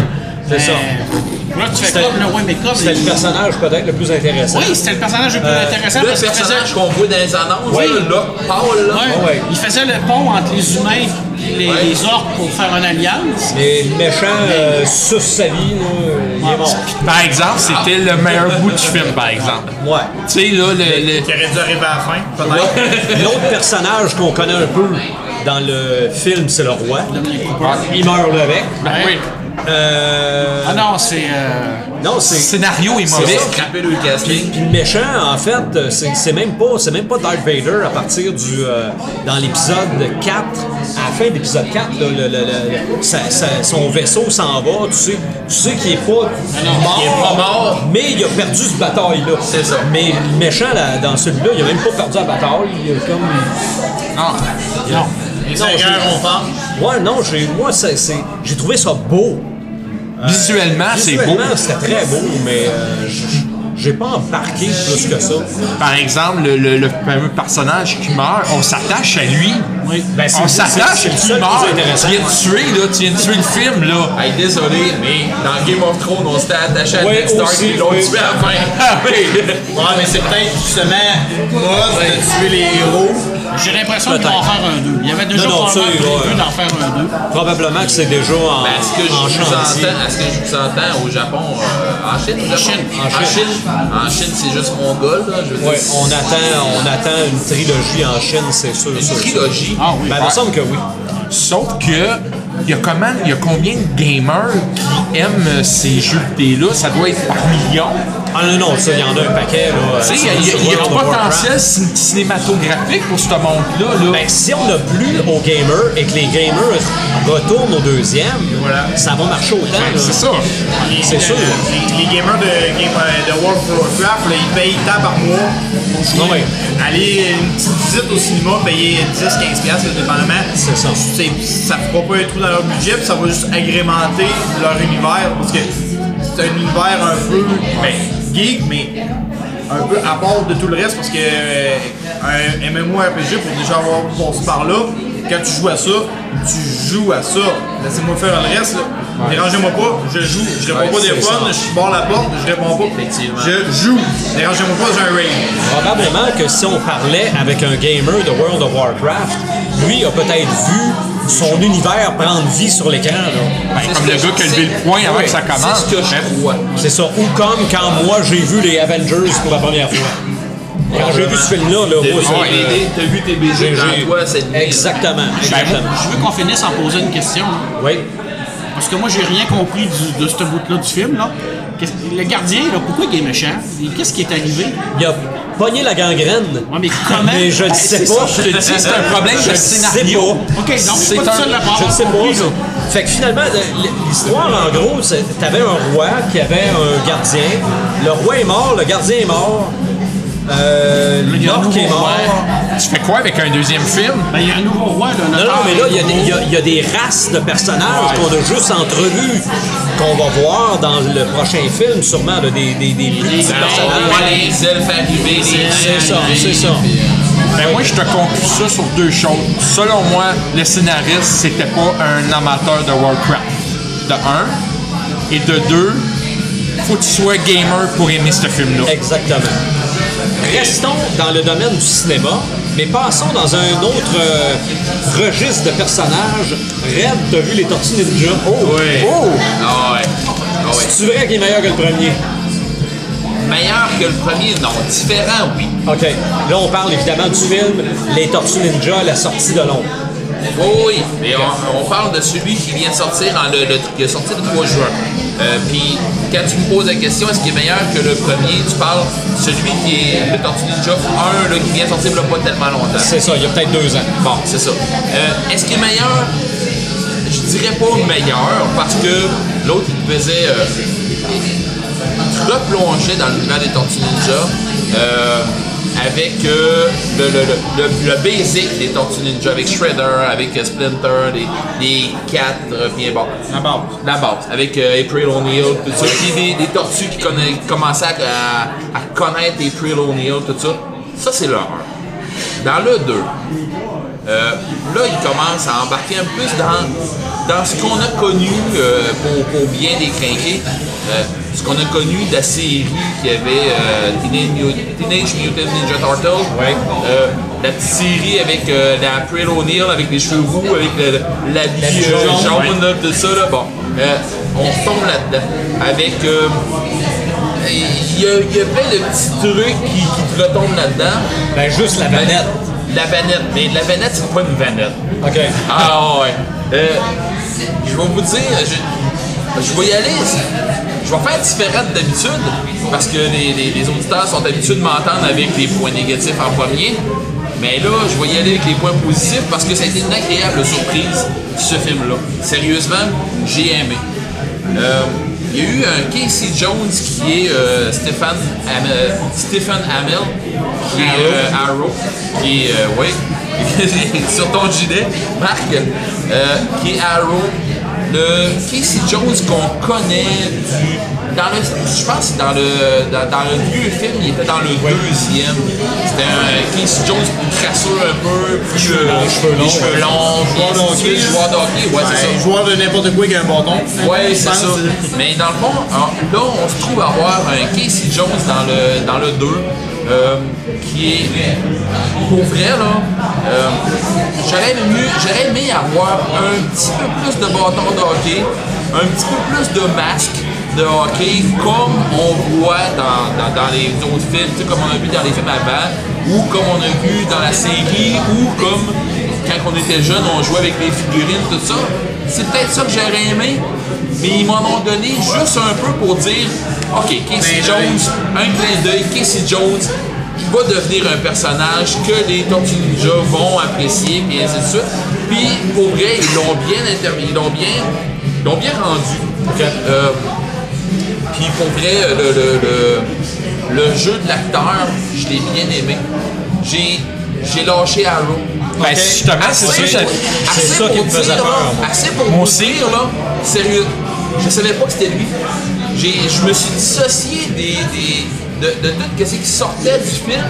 C'est ça. Là, tu fais C'était- comme le ouais, mais comme. C'était le personnage peut-être le plus intéressant. Oui, c'était le personnage le plus Euh, intéressant Le parce personnage faisait. qu'on voit dans les annonces, Oui. là, Paul, là. Ouais, ouais. Il faisait le pont entre les humains les, Ouais. les orques pour faire une alliance. Les méchants euh, sa vie, là, il est mort. Par exemple, c'était le meilleur bout du film, par exemple. Ouais. Tu sais, là, le, le- Qui aurait dû arriver à la fin, peut-être. *laughs* L'autre personnage qu'on connaît un peu dans le film, c'est le roi. Il meurt avec. Ben oui. Euh, Ah Ah non, c'est. euh, non, c'est. scénario est C'est mauvais. ça, scraper le casting. Puis le méchant, en fait, c'est même pas, c'est même pas Darth Vader à partir du euh, dans l'épisode 4, à la fin de l'épisode 4, là, le- le- le- sa- sa- son vaisseau s'en va, tu sais, tu sais qu'il est pas mort, il est pas mort. mais il a perdu cette bataille là. C'est ça. Mais le méchant là, dans celui-là, il a même pas perdu la bataille, il a comme Non. non. Les Non, on parle. Ouais, non, j'ai moi c'est- j'ai trouvé ça beau. Visuellement, c'est beau. Visuellement, c'était très beau, mais euh, j'ai pas embarqué plus que ça. Par exemple, le, le- le fameux personnage qui meurt, on s'attache à lui. Oui. Ben, c'est- On s'attache à qui meurt. Tu viens de tuer, là. Tu viens de tuer le film, là. Hey, désolé, mais dans Game of Thrones, on s'était attaché à Ouais, Ned Stark aussi, et l'autre oui. tué à la fin. Ah oui. *laughs* Ouais, mais c'est peut-être justement mode de tuer les héros. J'ai l'impression qu'ils vont en faire un 2. Il y avait déjà Non, non, probablement prévu d'en faire un 2. Probablement que c'est déjà en, Ben, est-ce que je vous entends, est-ce que je vous entends au Japon, euh, en Chine, au Japon? Chine. En Chine, en Chine, c'est juste mongol, là, je veux Ouais, dire. on attend, on attend une trilogie en Chine, c'est sûr. Une sûr, sûr. trilogie? Ah oui. Ben, il me semble que oui. Sauf que, il y a comment, il y a combien de gamers qui aiment ces jeux vidéo-là? Ça doit être par millions. Ah non, non, ça, il y en a un paquet. Là, il y a- il y a, il y a du potentiel cin- cinématographique pour ce monde-là. Là. Ben, si on n'a plus aux gamers et que les gamers retournent au deuxième, ça va marcher autant. là. Ben, c'est ça. Les- C'est sûr. Les, les gamers de, game, euh, de World of Warcraft, là, ils payent tant par mois pour. Non, ouais. Aller une petite visite au cinéma, payer 10-15$, piastres, dépendamment. C'est ça. C'est- Ça ne fera pas un trou dans leur budget, puis ça va juste agrémenter leur univers. Parce que c'est un univers un peu ben, geek, mais un peu à part de tout le reste. Parce que euh, un MMORPG, pour déjà avoir passé par là, quand tu joues à ça, tu joues à ça. Laissez-moi faire le reste. là. Dérangez-moi pas, je joue. Je réponds Ouais, pas des fois, ça. je barre la porte, je réponds pas. Effectivement. Je joue. Dérangez-moi pas, j'ai un raid. Probablement que si on parlait avec un gamer de World of Warcraft, lui a peut-être vu son univers prendre vie sur l'écran. là. Ben, comme le gars qui a levé le poing avant que ça commence. C'est ce que je crois. C'est ça. Ou comme quand moi j'ai vu les Avengers pour la première fois. Quand j'ai vu ce film-là, là, T'as moi, euh, t'as vu tes BD j'ai- toi cette nuit. Exactement, Ben, exactement. je veux qu'on finisse en posant une question. là. Oui. Parce que moi, j'ai rien compris du- de ce bout-là du film. Là. Le gardien, là, pourquoi il est méchant? Qu'est-ce qui est arrivé? Il a pogné la gangrène. Ouais, mais comment? Mais je ne Ben, sais c'est pas. ça, Je te dis, c'est un problème Je de sais scénario. pas. OK, donc c'est C'est pas tout un- seul la part. Je ne sais pas. Fait que finalement, le- l'histoire, en gros, c'est t'avais un roi qui avait un gardien. Le roi est mort, le gardien est mort. Euh, Il y a un l'orque est nouveau mort. roi. Tu fais quoi avec un deuxième film? Ben, il y a un nouveau roi, là. Non, non, mais là, il y, a des- il y a- il y a des races de personnages qu'on a juste entrevus, qu'on va voir dans le prochain film, sûrement, là, des, des, des plus petits On personnages. voit les elfes arriver, les C'est ça, c'est ça. puis, euh, Ben moi, je te conclue ça sur deux choses. Selon moi, le scénariste, c'était pas un amateur de Warcraft. De un. Et de deux, faut que tu sois gamer pour aimer ce film-là. Exactement. Restons dans le domaine du cinéma, mais passons dans un autre euh, registre de personnages. Red, t'as vu les Tortues Ninja? Oh! Ouais. Oh! Ah ouais. Ah ouais. C'est vrai qu'il est meilleur que le premier? Meilleur que le premier, non. Différent, oui. OK. Là, on parle évidemment du film Les Tortues Ninja, la sortie de l'ombre. Oui, oui, mais on, on parle de celui qui vient de sortir en le, le- qui est sorti le 3 juin. Euh, Puis quand tu me poses la question, est-ce qu'il est meilleur que le premier, tu parles celui qui est le Tortue Ninja 1 là, qui vient de sortir il a pas tellement longtemps. C'est ça, il y a peut-être deux ans. Bon, c'est ça. Euh, est-ce qu'il est meilleur? Je dirais pas meilleur parce que l'autre il faisait. Euh, il replongeait dans l'univers des Tortues Ninja. euh, avec euh, le, le, le, le, basic des Tortues Ninja, avec Shredder, avec euh, Splinter, les, les quatre, euh, puis bon, La base. la base, avec euh, April O'Neil, tout ça. Puis des, des tortues qui, commençaient à connaître April O'Neil, tout ça. Ça, c'est le 1. Dans le 2, euh, là, il commence à embarquer un peu plus dans, dans ce qu'on a connu euh, pour, pour bien décrinquer. euh, ce qu'on a connu de la série qui avait euh, Teenage, Mut- Teenage Mutant Ninja Turtles. Euh, la petite série avec la April O'Neil avec les cheveux roux, avec le, la vie euh, jaune, là, tout ça. Là. Bon, on tombe là-dedans. Avec. il y, a, il y a plein de petits trucs qui, qui te retombent là-dedans. Ben, juste la vanette. La vanette, mais la vanette, c'est pas une vanette. OK. Ah ouais. Euh, je vais vous dire, je, je vais y aller. Je vais faire différent d'habitude parce que les, les- les auditeurs sont habitués de m'entendre avec les points négatifs en premier. Mais là, je vais y aller avec les points positifs parce que ça a été une agréable surprise, ce film-là. Sérieusement, j'ai aimé. Euh, il y a eu un Casey Jones qui est euh, Stephen, Amell, qui est euh, Arrow, qui est, euh, ouais, *laughs* sur ton gilet, Marc, euh, qui est Arrow. Le Casey Jones qu'on connaît du. Dans le, je pense que dans le, dans, dans le vieux film, il était dans le deuxième. C'était un Casey Jones plus crasseux un peu, plus. Euh, cheveux les cheveux longs, Joueur de puis hockey. Joueur de hockey, ouais, c'est ça. Joueur de n'importe quoi avec un bâton. Ouais, c'est ça. Mais dans le fond, alors, là, on se trouve à avoir un Casey Jones dans le, dans le 2, euh, qui est, pour vrai, là, euh, j'aurais aimé, avoir un petit peu plus de bâton de hockey, un petit peu plus de masque de hockey, comme on voit dans, dans, dans les autres films, tu sais, comme on a vu dans les films avant, ou comme on a vu dans la série, ou comme quand on était jeune, on jouait avec les figurines, tout ça. C'est peut-être ça que j'aurais aimé, mais ils m'en ont donné juste un peu pour dire OK, Casey Clin Jones, un clin d'œil, Casey Jones va devenir un personnage que les Tortues Ninja vont apprécier, et ainsi de suite. Puis, pour vrai, ils l'ont bien intermis, ils l'ont bien, ils l'ont bien rendu. Euh, puis pour vrai, le, le, le, le jeu de l'acteur, je l'ai bien aimé. J'ai, j'ai lâché Arrow. Ben, justement, c'est ça, c'est ça qui me faisait peur. Assez pour Moi aussi. dire, là, sérieux, je savais pas que c'était lui. J'ai, je me suis dissocié des, des, de, tout ce qui sortait du film.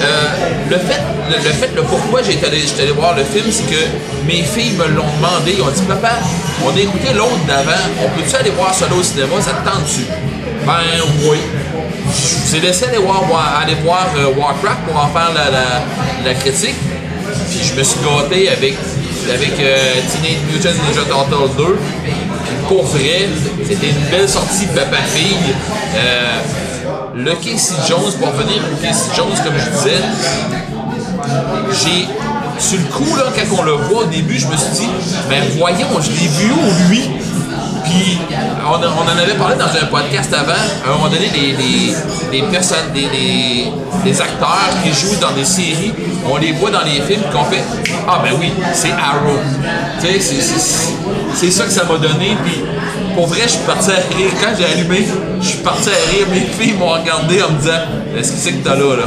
Euh, le fait, le, fait, le pourquoi j'étais allé, allé voir le film, c'est que mes filles me l'ont demandé. Ils ont dit, papa, on a écouté l'autre d'avant, on peut-tu aller voir là au cinéma, ça te tente-tu? Ben oui. Je vous ai laissé aller voir, aller voir euh, Warcraft pour en faire la, la, la critique. Puis je me suis gâté avec, avec euh, Teenage Mutant Ninja Turtles 2. Pour c'était une belle sortie papa-fille. Euh, le Casey Jones, pour revenir au Casey Jones, comme je disais, j'ai. Sur le coup, là, quand on le voit au début, je me suis dit, ben voyons, je l'ai vu où lui? Puis on, en avait parlé dans un podcast avant. À un moment donné, les personnes, les, les acteurs qui jouent dans des séries, on les voit dans les films qu'on fait Ah ben oui, c'est Arrow. Tu sais, c'est- ça que ça m'a donné. Puis pour vrai, je suis parti à rire. Quand j'ai allumé, je suis parti à rire. Mes filles m'ont regardé en me disant Est-ce que c'est que t'as là, là?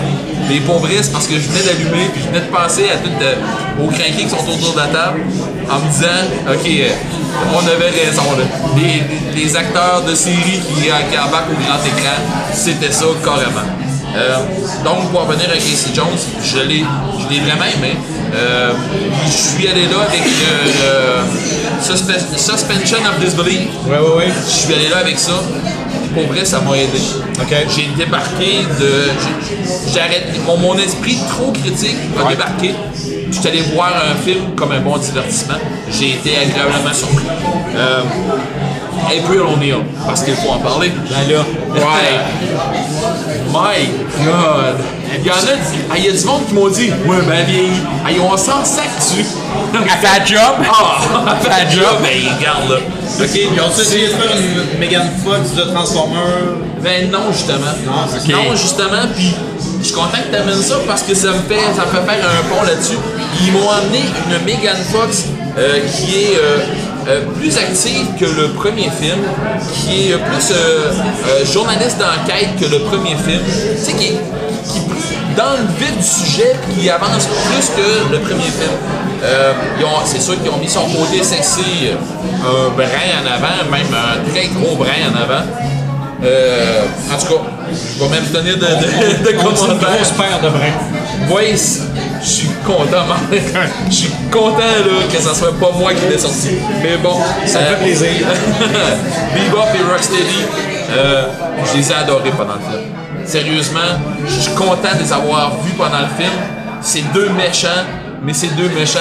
Mais pour vrai, c'est parce que je venais d'allumer, puis je venais de penser à tout, euh, aux crinqués qui sont autour de la table, en me disant Ok, euh, on avait raison, là. Les, acteurs de série qui, qui embarquent au grand écran, c'était ça carrément. Euh, donc, pour revenir à Casey Jones, je l'ai, je l'ai vraiment aimé. Euh, je suis allé là avec le suspe- Suspension of Disbelief. Ouais, ouais, ouais. Je suis allé là avec ça. Pour vrai, ça m'a aidé. OK. J'ai débarqué de. j'ai- J'arrête. Mon, mon esprit trop critique a débarqué. Je suis allé voir un film comme un bon divertissement. J'ai été agréablement surpris. Euh, April O'Neil, parce qu'il faut en parler. Ben là, Ouais. My God. Il y en a, ah, il y a du monde qui m'ont dit, ouais, ben vieilli. Ah, ils ont 100 sacs dessus. À ta job? Ah, à ta *laughs* job, ben regarde là. Ok, Ils ont essayé de faire une Megan Fox de Transformer. Ben non, justement. Non, justement, puis je suis content que tu amènes ça parce que ça me fait, ça me fait faire un pont là-dessus. Ils m'ont amené une Megan Fox euh, qui est euh, euh, plus active que le premier film, qui est plus euh, euh, journaliste d'enquête que le premier film. Tu sais, qui, est- qui est plus dans le vif du sujet puis qui avance plus que le premier film. C'est sûr qu'ils ont mis son côté sexy, un brin en avant, même un très gros brin en avant. En tout cas, je vais même donner de, de, de une commentaires. grosse paire de brins. Oui, je suis content. *laughs* Je suis content là, que ça soit pas moi qui l'ai sorti. Mais bon, Ça me fait plaisir. *laughs* Bebop et Rocksteady, euh, je les ai adorés pendant le film. Sérieusement, je suis content de les avoir vus pendant le film. C'est deux méchants, mais c'est deux méchants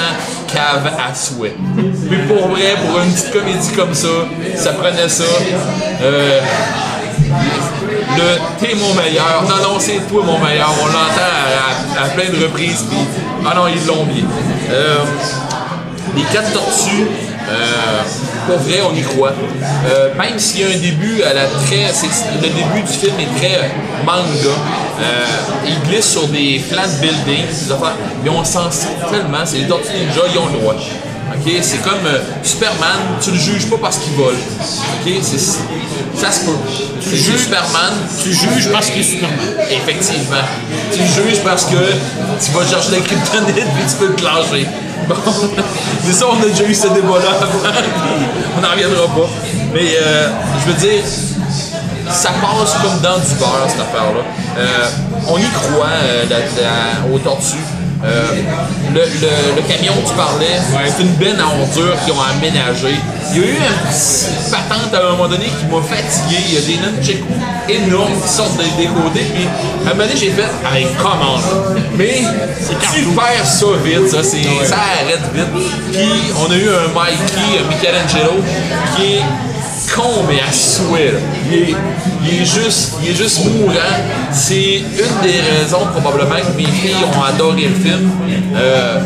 caves à souhait. Mais pour vrai, pour une petite comédie comme ça, ça prenait ça. Euh, le t'es mon meilleur. Non, non, c'est toi mon meilleur. On l'entend à, plein de reprises. Puis, ah non, ils l'ont bien. Euh, les quatre tortues, euh, pour vrai, on y croit. Euh, même s'il y a un début à la très. Le début du film est très euh, manga. Ils glissent sur des de buildings, des affaires, mais on s'en sert tellement. C'est les tortues ninja, ils ont le droit. C'est comme euh, Superman, tu le juges pas parce qu'il vole. C'est ça se peut. Tu juges Superman, Tu juges parce qu'il est Superman. Effectivement. Tu juges parce que tu vas chercher la kryptonite puis tu peux te clencher. Bon. *laughs* Mais ça, on a déjà eu ce débat-là avant, on n'en reviendra pas. Mais euh, je veux dire, ça passe comme dans du beurre, cette affaire-là. Euh, on y croit euh, la- la- aux tortues. Euh, le, le- le camion que tu parlais, c'est une benne à ordures qu'ils ont aménagé. Il y a eu une petite patente à un moment donné qui m'a fatigué. Il y a des nunchakus énormes qui sortent des, des côtés. Puis à un moment donné, j'ai fait avec comment là? Mais tu perds ça vite, ça, c'est- ça arrête vite. Puis on a eu un Mikey, un Michelangelo, qui est con mais à souhait. là. Il est, il est juste, il est juste mourant. C'est une des raisons probablement que mes filles ont adoré le film. Euh,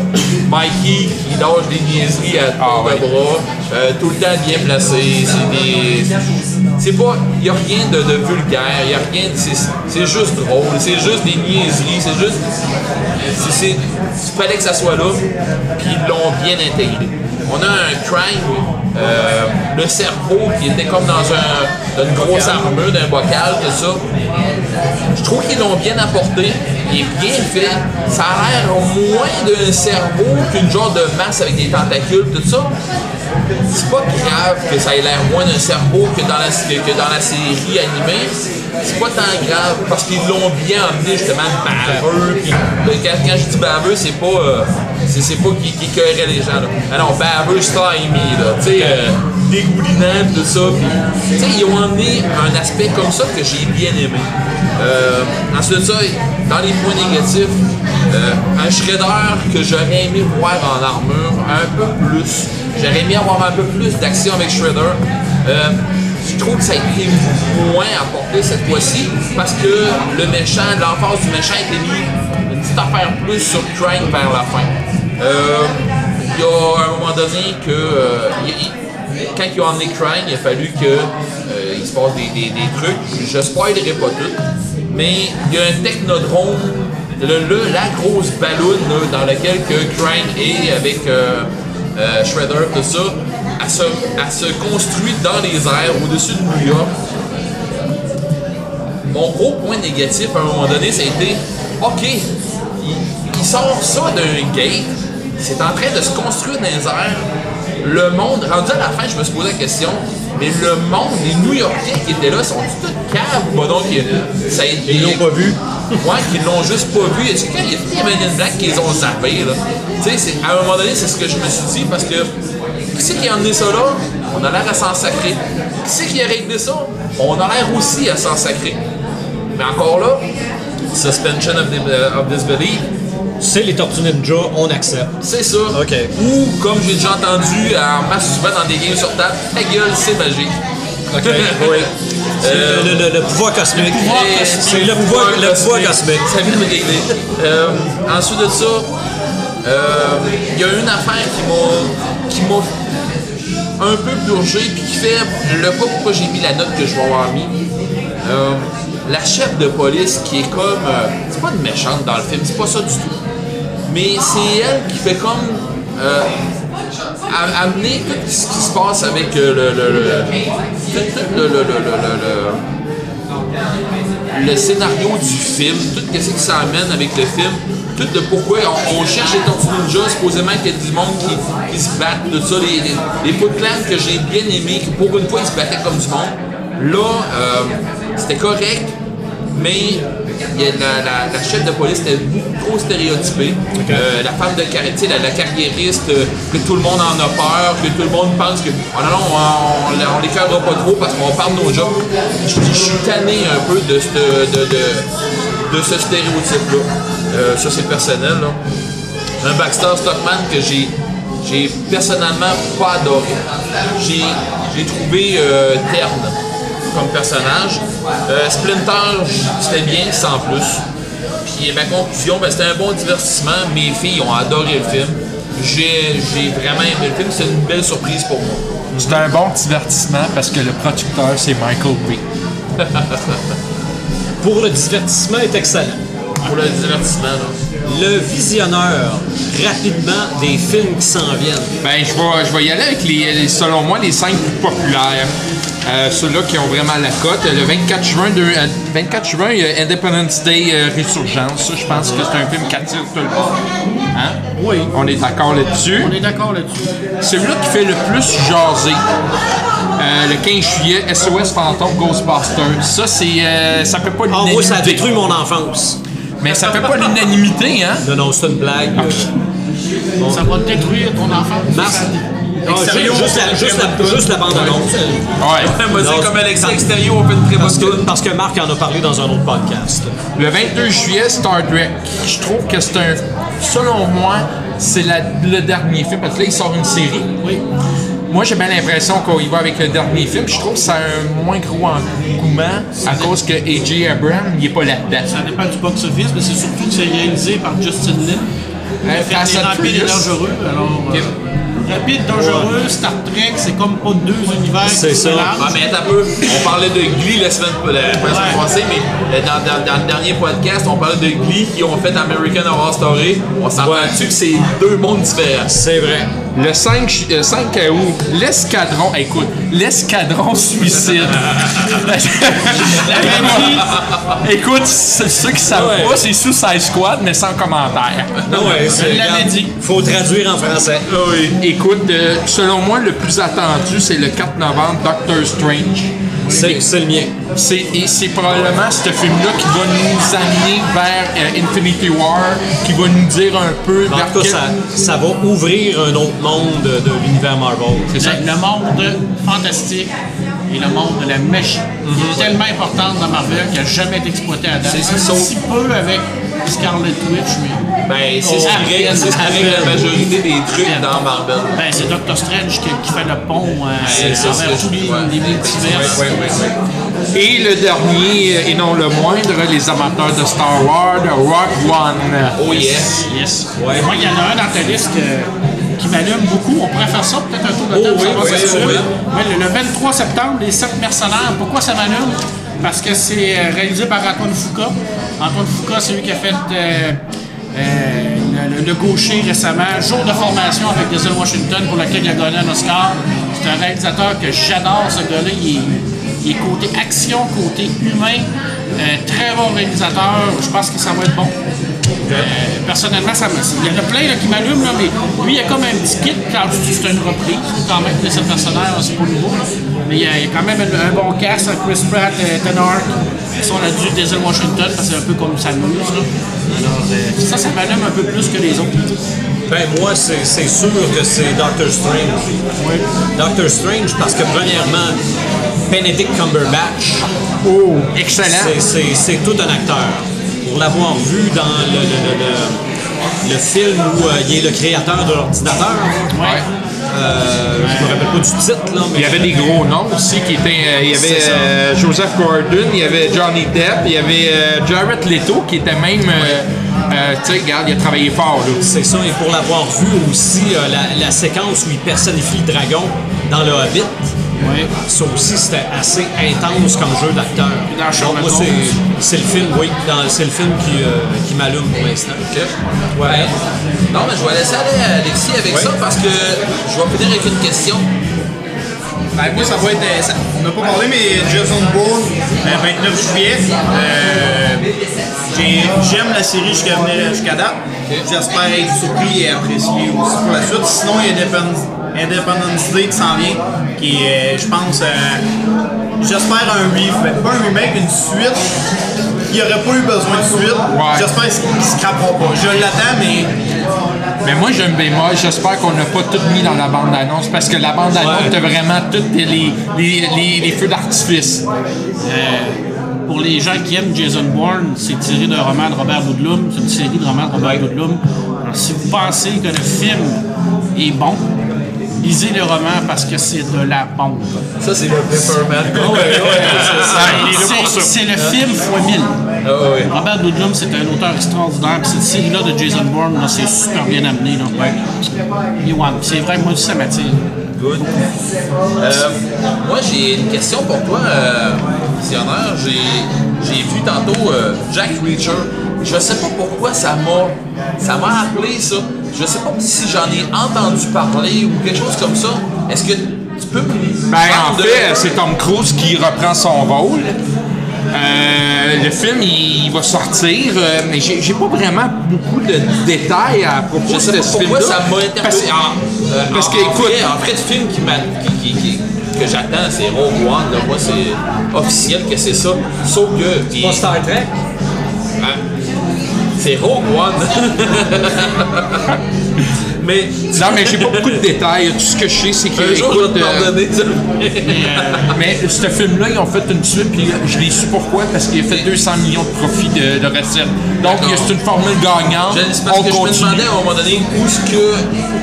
Mikey qui lâche des niaiseries à de bras, euh, tout le temps bien placé. C'est des, c'est pas, il y a rien de, de vulgaire, il a rien, c'est, juste drôle, c'est juste des niaiseries, c'est juste, c'est, il fallait que ça soit là, puis ils l'ont bien intégré. On a un crime, euh, le cerveau qui était comme dans, un, dans une grosse armure, d'un bocal, tout ça. Je trouve qu'ils l'ont bien apporté. Il est bien fait. Ça a l'air moins d'un cerveau qu'une genre de masse avec des tentacules, tout ça. C'est pas grave que ça ait l'air moins d'un cerveau que dans la, série animée. C'est pas tant grave parce qu'ils l'ont bien amené justement baveux. Là, quand, je dis baveux, c'est pas, euh, c'est, pas qui, qui les gens. Là. Ah baveux, slimy, là. Tu euh, dégoulinant, tout ça. Ils ont amené un aspect comme ça que j'ai bien aimé. Euh, ensuite ça, dans les points négatifs, euh, un shredder que j'aurais aimé voir en armure un peu plus. J'aurais aimé avoir un peu plus d'action avec Shredder. Euh, je trouve que ça a été moins apporté cette fois-ci parce que le méchant, l'emphase du méchant a été mis une petite affaire plus sur Krang vers la fin. Euh, Il y a un moment donné que euh, quand ils ont emmené Krang, il a fallu que euh, il se passe des, trucs. Je spoilerai pas tout, mais il y a un technodrome, la grosse balloune là, dans laquelle que est avec euh, Shredder, tout ça, elle se, elle se construit dans les airs au-dessus de New York. Mon gros point négatif à un moment donné, ça a été OK, il, il sort ça d'un gate, c'est en train de se construire dans les airs. Le monde, rendu à la fin, je me suis posé la question, mais le monde, les New Yorkais qui étaient là, sont tous caves? Pas donc. Ils l'ont pas vu. Ouais, qu'ils l'ont juste pas vu. Est-ce qu'il y a des Men in Black qui les ont zappés, là? Tu sais, à un moment donné, c'est ce que je me suis dit, parce que qui c'est qui a emmené ça là? On a l'air à s'en sacrer. Qui c'est qui a réglé ça? On a l'air aussi à s'en sacrer. Mais encore là, suspension of, the- of disbelief, C'est les Tortues Ninja, on accepte. c'est ça. OK. Ou, comme j'ai déjà entendu en masse souvent dans des games sur table, ta gueule, c'est magique. OK, oui. *laughs* Euh, le, le- le pouvoir cosmique. C'est le pouvoir, le pouvoir cosmique. Ça vient de me régler. Euh, ensuite de ça, euh, il y a une affaire qui m'a qui m'a un peu purgé puis qui fait le pas pourquoi j'ai mis la note que je vais avoir mis. Euh, la chef de police qui est comme euh, c'est pas une méchante dans le film, c'est pas ça du tout. Mais c'est elle qui fait comme euh, amener tout ce qui se passe avec euh, le, le, le, le- le- scénario du film, tout ce que ça amène avec le film, tout de pourquoi on, cherche les Tortues Ninja, supposément qu'il y a du monde qui, qui se battent, tout ça, les, les, les que j'ai bien aimé, que pour une fois ils se battaient comme du monde. Là, euh, c'était correct, mais la, la- la chef de police était beaucoup trop stéréotypée. Euh, la femme de carrière, la, la carriériste, euh, que tout le monde en a peur, que tout le monde pense que oh non, non, on, on, on les cœurera pas trop parce qu'on parle de nos jobs. Je, je suis tanné un peu de, ce- de, de, de ce stéréotype-là. Euh, ça, c'est personnel. Là. Un Baxter Stockman que j'ai j'ai personnellement pas adoré. J'ai j'ai trouvé euh, terne comme personnage. Euh, Splinter, c'était bien, sans plus. Puis ma conclusion, ben, c'était un bon divertissement. Mes filles ont adoré le film. J'ai j'ai vraiment aimé le film. C'est une belle surprise pour moi. C'est un bon divertissement parce que le producteur, c'est Michael Bay. *laughs* Pour le divertissement est excellent. Pour le divertissement, là. Le visionneur, rapidement, des films qui s'en viennent. Ben, je vais, je vais y aller avec les, les- selon moi, les cinq plus populaires. Euh, Ceux-là qui ont vraiment la cote. Le 24 juin, de, euh, 24 juin, il y a Independence Day euh, Résurgence. Ça, je pense que c'est un film qui attire tout le monde. Hein? Oui. On est d'accord là-dessus? On est d'accord là-dessus. Celui-là qui fait le plus jaser, euh, le 15 juillet, SOS Fantôme Ghostbusters. Ça, c'est, euh, ça fait pas Ah, moi, l'unanimité. ça a détruit mon enfance. Mais ça fait pas l'unanimité, hein? Non, non, c'est une blague. Ça va détruire ton enfant. Mars. Ah, juste, Extérieur, juste la, juste, la, juste la bande-annonce. Ouais. Non, comme Alexis Extérieur, on fait une très bonne Parce que, parce que Marc en a parlé dans un autre podcast. Le 22 juillet, Star Trek. Je trouve que c'est un. Selon moi, c'est la- le dernier film. Parce que là, il sort une série. Oui. Moi, j'ai bien l'impression qu'il va avec le dernier film. Je trouve que c'est un moins gros engouement à cause que A.J. Abrams, il est pas là-dedans. Ça dépend du box-office, mais c'est surtout que c'est réalisé par Justin Lin. Il a Euh, fait Fast rapides et dangereux. Alors, euh, rapide, dangereux, Star Trek, c'est comme pas deux univers C'est ça. Ah, mais attends un peu. On parlait de Glee la semaine, la, pas la semaine Ouais. passée, mais euh, dans, dans- dans le dernier podcast, on parlait de Glee qui ont fait American Horror Story. On s'entend dessus que c'est deux mondes différents? C'est vrai. Le 5, ju- euh, 5 août, l'escadron. Écoute, l'escadron *laughs* suicide. *laughs* Écoute, c'est ceux qui savent Ouais. pas, c'est Suicide Squad, mais sans commentaire. Ouais, c'est- l'avais dit. Faut traduire en français. Écoute, euh, selon moi, le plus attendu, c'est le 4 novembre, Doctor Strange. C'est le mien. C'est, et c'est probablement ce film-là qui va nous amener vers euh, Infinity War, qui va nous dire un peu En vers tout cas, quel- ça, ça va ouvrir un autre monde de, de l'univers Marvel. C'est ça. Le, monde fantastique et le monde de la magie qui est tellement importante dans Marvel qui n'a jamais été exploité à date. C'est- c'est un sauf- petit peu avec Scarlet Witch, mais Ben, c'est ce Oh, qui règle, c'est ce qui Arrête. règle la majorité des trucs dans Marvel. ben, c'est Doctor Strange qui, qui fait le pont euh, C'est ça, envers c'est- tous les, ouais. les multivers. Et le dernier, euh, et non le moindre, les amateurs de Star Wars, Rock One. Oh yes. Yes. Moi, il y en a un dans ta liste que- qui m'allume beaucoup. On pourrait faire ça, peut-être un tour de table, Oh oui, oui, oui. Ouais, le, le 23 septembre, Les 7 mercenaires. Pourquoi ça m'allume? Parce que c'est euh, réalisé par Antoine Foucault. Antoine Foucault, c'est lui qui a fait euh, euh, le, gaucher récemment, jour de formation avec Denzel Washington pour lequel il a gagné un Oscar. C'est un réalisateur que j'adore, ce gars-là. Il est, il est côté action, côté humain. Euh, très bon réalisateur. Je pense que ça va être bon. Euh, personnellement, ça me... il y en a plein là, qui m'allument, là, mais lui, il y a comme un petit kit, quand c'est une reprise, quand même, de cette personnaire, c'est pas nouveau. Mais il y, a, il y a quand même un, un bon cast, Chris Pratt, euh, Hawke, qui sont là du Denzel Washington, parce que c'est un peu comme muse. Là. Alors, euh, ça, ça m'allume un peu plus que les autres. Ben, moi, c'est c'est sûr que c'est Doctor Strange. Doctor Strange, parce que, premièrement, Benedict Cumberbatch, Oh, excellent. c'est tout un acteur. Pour l'avoir vu dans le, le, le, film où euh, il est le créateur de l'ordinateur, Ouais. euh, je me rappelle pas du titre, là, mais. Il y avait des gros noms aussi qui étaient. euh, il y avait euh, Joseph Gordon, il y avait Johnny Depp, il y avait Jared Leto qui était même. tu sais, regarde, il a travaillé fort là. C'est ça, et pour l'avoir vu aussi, la, la séquence où il personnifie le dragon dans le Hobbit, Ouais. ça aussi c'était assez intense comme jeu d'acteur. Donc, moi, c'est- c'est le film, oui, dans- c'est le film qui, euh, qui m'allume pour l'instant. Ok. Ouais. Ben, non, mais je vais laisser aller Alexis avec ça parce que je vais finir avec une question. Ben, moi, ça va être. euh, ça- on n'a pas parlé, mais Jason Bourne, le 29 juillet. euh, j'ai- J'aime la série jusqu'à venir- jusqu'à date. J'espère être surpris et apprécié aussi pour la suite. Sinon, il y a Independence, Independence Day qui s'en vient, qui est, je pense, euh, j'espère un remake, pas un remake, une suite. Il n'y aurait pas eu besoin de suite. J'espère qu'il ne se crappera pas. Je l'attends, mais Mais moi, j'aime bien moi. J'espère qu'on n'a pas tout mis dans la bande-annonce parce que la bande-annonce, Ouais. t'as vraiment tous les, les, les, les feux d'artifice. Euh, pour les gens qui aiment Jason Bourne, c'est tiré d'un roman de Robert Ludlum. C'est une série de romans de Robert Ludlum. Alors, si vous pensez que le film est bon, lisez le roman parce que c'est de la bombe. Ça, c'est le Pepperman. C'est c'est le film x 1000. Ah, ouais. Robert Ludlum, c'est un auteur extraordinaire. Puis cette série-là de Jason Bourne, c'est super bien amené. Là. C'est vrai, moi aussi, ça m'attire. Good. Euh, moi, j'ai une question pour toi, euh, visionnaire. J'ai, j'ai vu tantôt euh, Jack Reacher. Je sais pas pourquoi ça m'a, ça m'a appelé ça. Je sais pas si j'en ai entendu parler ou quelque chose comme ça. Est-ce que tu peux me Ben, en de- fait, c'est Tom Cruise qui reprend son rôle. Euh, le film, il, il va sortir, euh, mais j'ai j'ai pas vraiment beaucoup de détails à propos Je sais de pas ce pourquoi film-là. ça m'a interpellé. Parce- En, euh, parce en- que, en écoute- vrai, en vrai, le film qui m'a, qui, qui- qui- que j'attends, c'est Rogue One. Là. Moi, c'est officiel que c'est ça. Sauf que. Pas Star Trek? C'est Rogue One. *laughs* mais Non, mais j'ai pas beaucoup de détails. Tout ce que je sais, c'est vais écoute, te euh, ça. *laughs* Mais ce film-là, ils ont fait une suite, puis je l'ai su pourquoi, parce qu'il a fait 200 millions de profits de, de recettes. Donc, c'est une formule gagnante. Je- parce On que je me continue. demandais à un moment donné où est-ce que.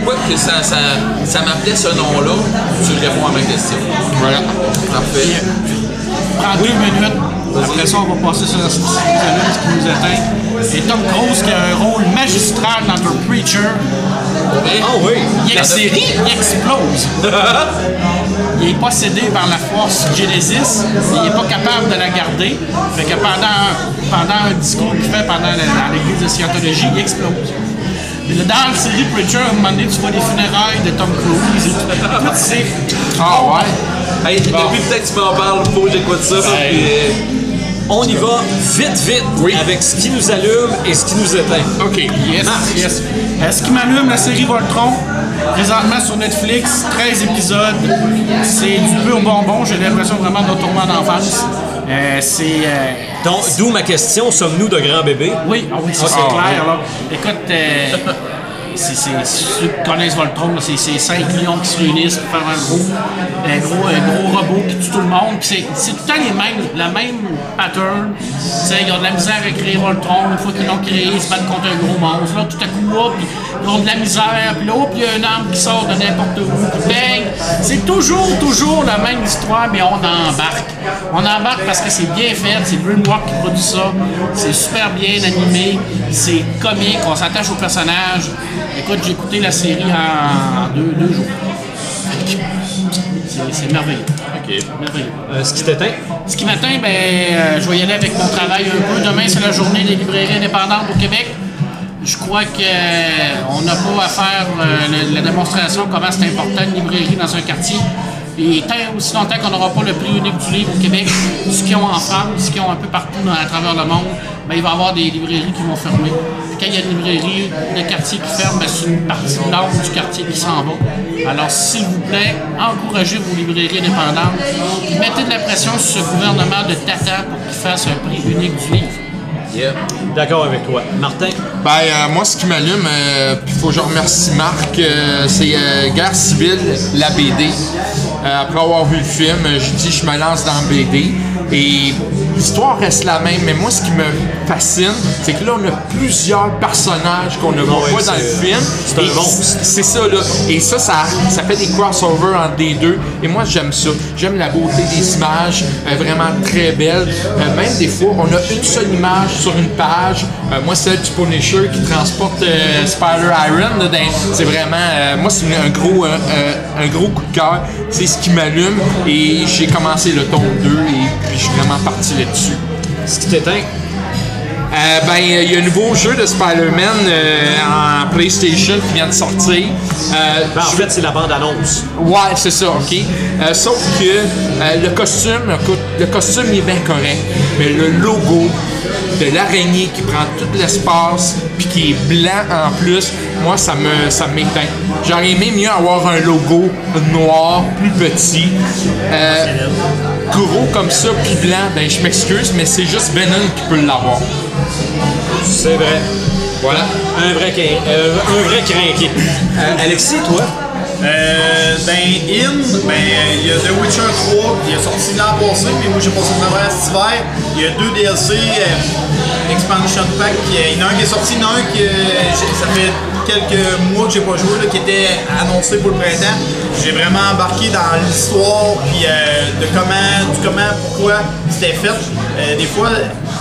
Pourquoi que ça, ça, ça m'appelait ce nom-là? Tu réponds à ma question. Voilà. Parfait. Prends deux minutes. Après ça, on va passer sur la ce qui nous atteint. Et Tom Cruise qui a un rôle magistral dans The Preacher. Ah oui! Il, ex- il explose. il est possédé par la force Genesis. Il n'est pas capable de la garder. Fait que pendant, pendant un discours qu'il fait pendant la- dans l'église de Scientologie, il explose. Dans la série Preacher, à un moment donné, tu vois les funérailles de Tom Cruise. Tout c'est Ah ouais? Hey, Depuis peut-être que tu m'en parles, faut que j'écoute ça. puis, euh, On y va vite, vite avec ce qui nous allume et ce qui nous éteint. OK, yes, yes. Euh, ce qui m'allume, la série Voltron, présentement sur Netflix, 13 épisodes. C'est du pur bonbon, j'ai l'impression vraiment de retourner en enfance. Euh, c'est... euh, Donc, d'où ma question, sommes-nous de grands bébés? oui, ah oui, c'est Ah, clair. Là. Écoute, euh, *laughs* ceux qui connaissent Voltron, là, c'est, c'est cinq lions qui se réunissent pour faire un gros, un gros, un gros robot qui tue tout le monde. C'est, tout le temps les mêmes, la même pattern. Ils ont de la misère à créer Voltron. Une fois qu'ils l'ont créé, ils se battent contre un gros monstre. Là, tout à coup, puis ils ont de la misère. Puis là, hop, il y a une arme qui sort de n'importe où. Puis bang! C'est toujours, toujours la même histoire, mais on embarque. On embarque parce que c'est bien fait. C'est DreamWorks qui produit ça. C'est super bien animé. C'est comique. On s'attache au personnage. Écoute, j'ai écouté la série en deux, deux jours. C'est, merveilleux. Merveilleux. Euh, ce qui t'éteint? Ce qui m'atteint, ben, euh, je vais y aller avec mon travail un peu. Demain, c'est la journée des librairies indépendantes au Québec. Je crois qu'on n'a pas à faire euh, la démonstration comment c'est important une librairie dans un quartier. Et tant aussi longtemps qu'on n'aura pas le prix unique du livre au Québec, ce qu'ils ont en France, ce qu'ils ont un peu partout à travers le monde, ben, il va y avoir des librairies qui vont fermer. Quand il y a une librairie de quartier qui ferme, ben, c'est une partie de l'ordre du quartier qui s'en va. Alors, s'il vous plaît, encouragez vos librairies indépendantes. Mettez de la pression sur ce gouvernement de tata pour qu'il fasse un prix unique du livre. D'accord avec toi. Martin? Ben, euh, moi, ce qui m'allume, il faut que je remercie Marc, euh, c'est euh, Guerre civile, la BD. euh, après avoir vu le film, euh, je dis je me lance dans BD. Et l'histoire reste la même, mais moi ce qui me fascine, c'est que là on a plusieurs personnages qu'on ne voit Ouais, pas dans le film. c'est un monstre. C'est ça là. Et ça, ça, ça fait des crossovers entre les deux. Et moi j'aime ça. J'aime la beauté des images, euh, vraiment très belles. Euh, même des fois, on a une seule image sur une page. Euh, moi, celle du Punisher qui transporte euh, Spider Iron, dans- c'est vraiment, moi c'est un gros, un gros coup de cœur. C'est ce qui m'allume. Et j'ai commencé le tome 2 et puis je suis vraiment parti là-dessus. Ce qui t'éteint. Euh, ben, il y a un nouveau jeu de Spider-Man euh, en PlayStation qui vient de sortir. Euh, Ben, en fait, c'est la bande-annonce. Ouais, c'est ça, ok. Euh, sauf que le costume, écoute, le costume il est bien correct, mais le logo de l'araignée qui prend tout l'espace puis qui est blanc en plus, moi ça me ça m'éteint. J'aurais aimé mieux avoir un logo noir, plus petit, gros comme ça puis blanc. Ben je m'excuse, mais c'est juste Venom qui peut l'avoir. C'est vrai. Voilà. Un vrai, euh, un vrai crinqué. Euh, Alexis, toi? Euh, ben, In, ben, il y a The Witcher 3 qui est sorti l'an passé, mais moi j'ai passé au travers cet hiver. Il y a deux DLC, euh, Expansion Pack. Il y en a un qui est sorti, il y en a un qui, euh, ça fait quelques mois que j'ai pas joué, là, qui était annoncé pour le printemps. J'ai vraiment embarqué dans l'histoire, puis euh, de comment, comment, pourquoi c'était fait. Euh, des fois,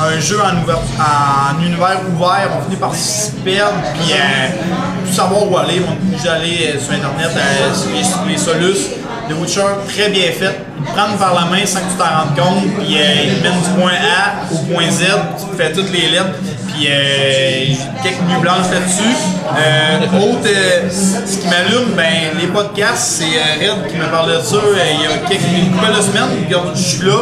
un jeu en, univers ouvert, on finit par s'y perdre, puis euh, plus savoir où aller. On est obligé sur Internet, sur les, les solus. The Witcher, très bien fait. Prennent par la main sans que tu t'en rendes compte, puis euh, ils te mènent du point A au point Z, tu fais toutes les lettres, puis euh, quelques nuits blanches là-dessus. Euh, autre, euh, ce qui m'allume, ben, les podcasts, c'est euh, Red qui me parlait de ça euh, il y a quelques une couple de semaines. Regarde, je suis là,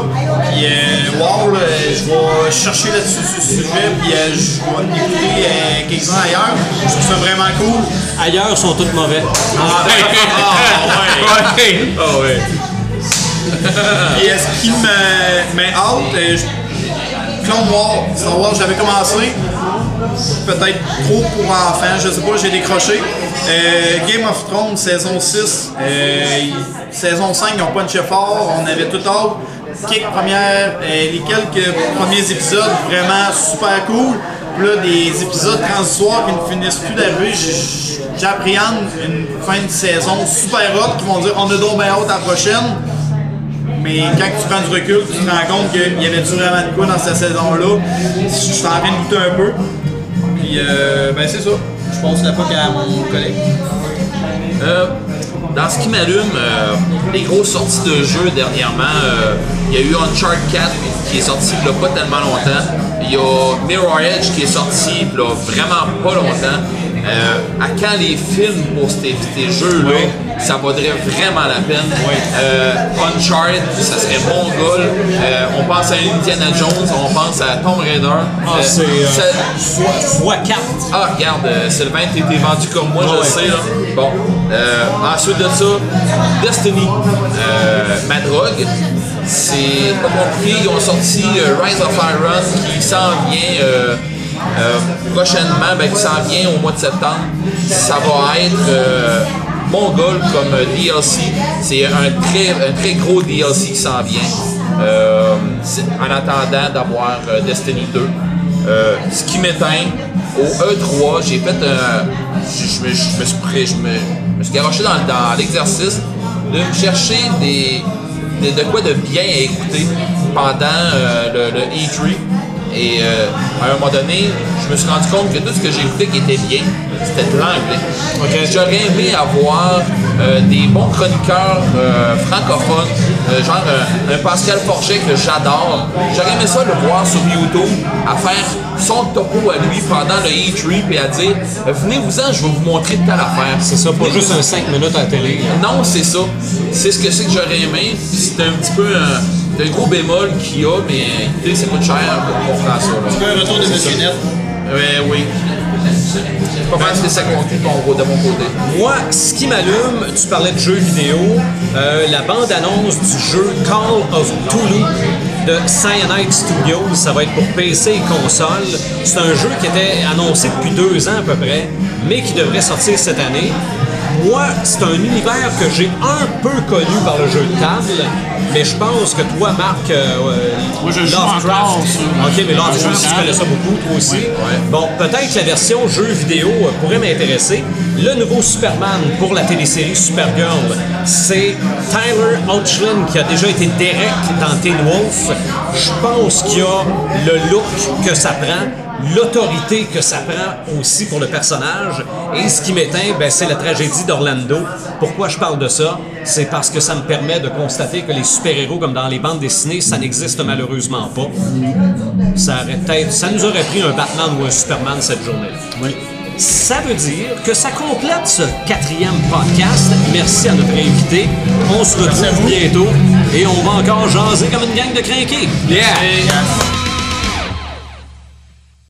puis euh, wow, là, je vais chercher là-dessus sur ce sujet, puis euh, je vais écouter euh, quelques-uns ailleurs. Je trouve ça vraiment cool. Ailleurs sont tous mauvais. Ah, *laughs* ouais. Ah ouais. Et ce qui euh, je- Clone Wars, Star Wars, j'avais commencé, peut-être trop pour enfants, je sais pas, j'ai décroché. Euh, Game of Thrones, saison 6, euh, saison 5, ils ont punché fort, on avait tout hâte. Kick première, euh, les quelques premiers épisodes, vraiment super cool. Puis là, des épisodes transitoires qui ne finissent plus d'arriver, j'appréhende une fin de saison super hot qui vont dire on a donc bien hâte à la prochaine. Mais quand tu prends du recul, tu te rends compte qu'il y avait-tu vraiment de dans cette saison-là? Je suis en de un peu. Puis, euh, ben c'est ça. Je pense la pas à mon collègue. Euh, dans ce qui m'allume, euh, les grosses sorties de jeux dernièrement, euh, il y a eu Uncharted 4 qui est sorti il y a pas tellement longtemps. Il y a Mirror Edge qui est sorti il a vraiment pas longtemps. Euh, à quand les films pour ces, ces jeux-là, ça vaudrait vraiment la peine. Euh, Uncharted, ça serait mon goal. Euh, on pense à Indiana Jones, on pense à Tomb Raider. Ah, c'est fois, fois 4. ah, regarde, Sylvain, t'es t'es vendu comme moi, je le ouais. sais. Là. Bon, ensuite de ça, Destiny, ma drogue. C'est pas compliqué. Ils ont sorti Rise of Iron qui s'en vient euh, prochainement, ben, qui s'en vient au mois de septembre. Ça va être euh, mon goal comme euh, DLC. C'est un très, un très gros DLC qui s'en vient. Euh, en attendant d'avoir Destiny 2. Euh, ce qui m'éteint, au E3, j'ai fait un. Je, me, je me suis je me, je me suis garoché dans, dans l'exercice de me chercher des, des- de quoi de bien à écouter pendant le, le E3. Et euh, à un moment donné, je me suis rendu compte que tout ce que j'écoutais qui était bien, c'était de l'anglais. J'aurais aimé avoir euh, des bons chroniqueurs euh, francophones, genre un Pascal Forget que j'adore. J'aurais aimé ça le voir sur YouTube, à faire son topo à lui pendant le E3 et à dire Venez-vous-en, je vais vous montrer telle affaire. C'est ça, pas juste un 5 minutes à la télé. là. Non, c'est ça. C'est ce que c'est que j'aurais aimé. Puis C'est un petit peu un, c'est un gros bémol qu'il y a, mais écoutez, ça coûte cher pour comprendre ça. là. Un retour de Monsieur Net. Ouais, oui. C'est pas mal que ça conclut de mon- de mon côté. Moi, ce qui m'allume, tu parlais de jeux vidéo, euh, la bande-annonce du jeu Call of Cthulhu de Cyanide Studios, ça va être pour PC et console. C'est un jeu qui était annoncé depuis deux ans à peu près, mais qui devrait sortir cette année. Moi, c'est un univers que j'ai un peu connu par le jeu de table, mais je pense que toi, Marc, euh, euh, Moi, je joue Lovecraft. encore Ok, mais Lovecraft, tu connais ça beaucoup, toi aussi. Bon, peut-être que la version jeu vidéo euh, pourrait m'intéresser. Le nouveau Superman pour la télésérie Supergirl, c'est Tyler Hoechlin qui a déjà été Derek dans Teen Wolf. Je pense qu'il y a le look que ça prend, l'autorité que ça prend aussi pour le personnage. Et ce qui m'éteint, ben, c'est la tragédie d'Orlando. Pourquoi je parle de ça? C'est parce que ça me permet de constater que les super-héros, comme dans les bandes dessinées, ça n'existe malheureusement pas. Ça, aurait ça nous aurait pris un Batman ou un Superman cette journée-là. Ça veut dire que ça complète ce quatrième podcast. Merci à notre invité. On se retrouve bientôt et on va encore jaser comme une gang de crinqués. Yeah!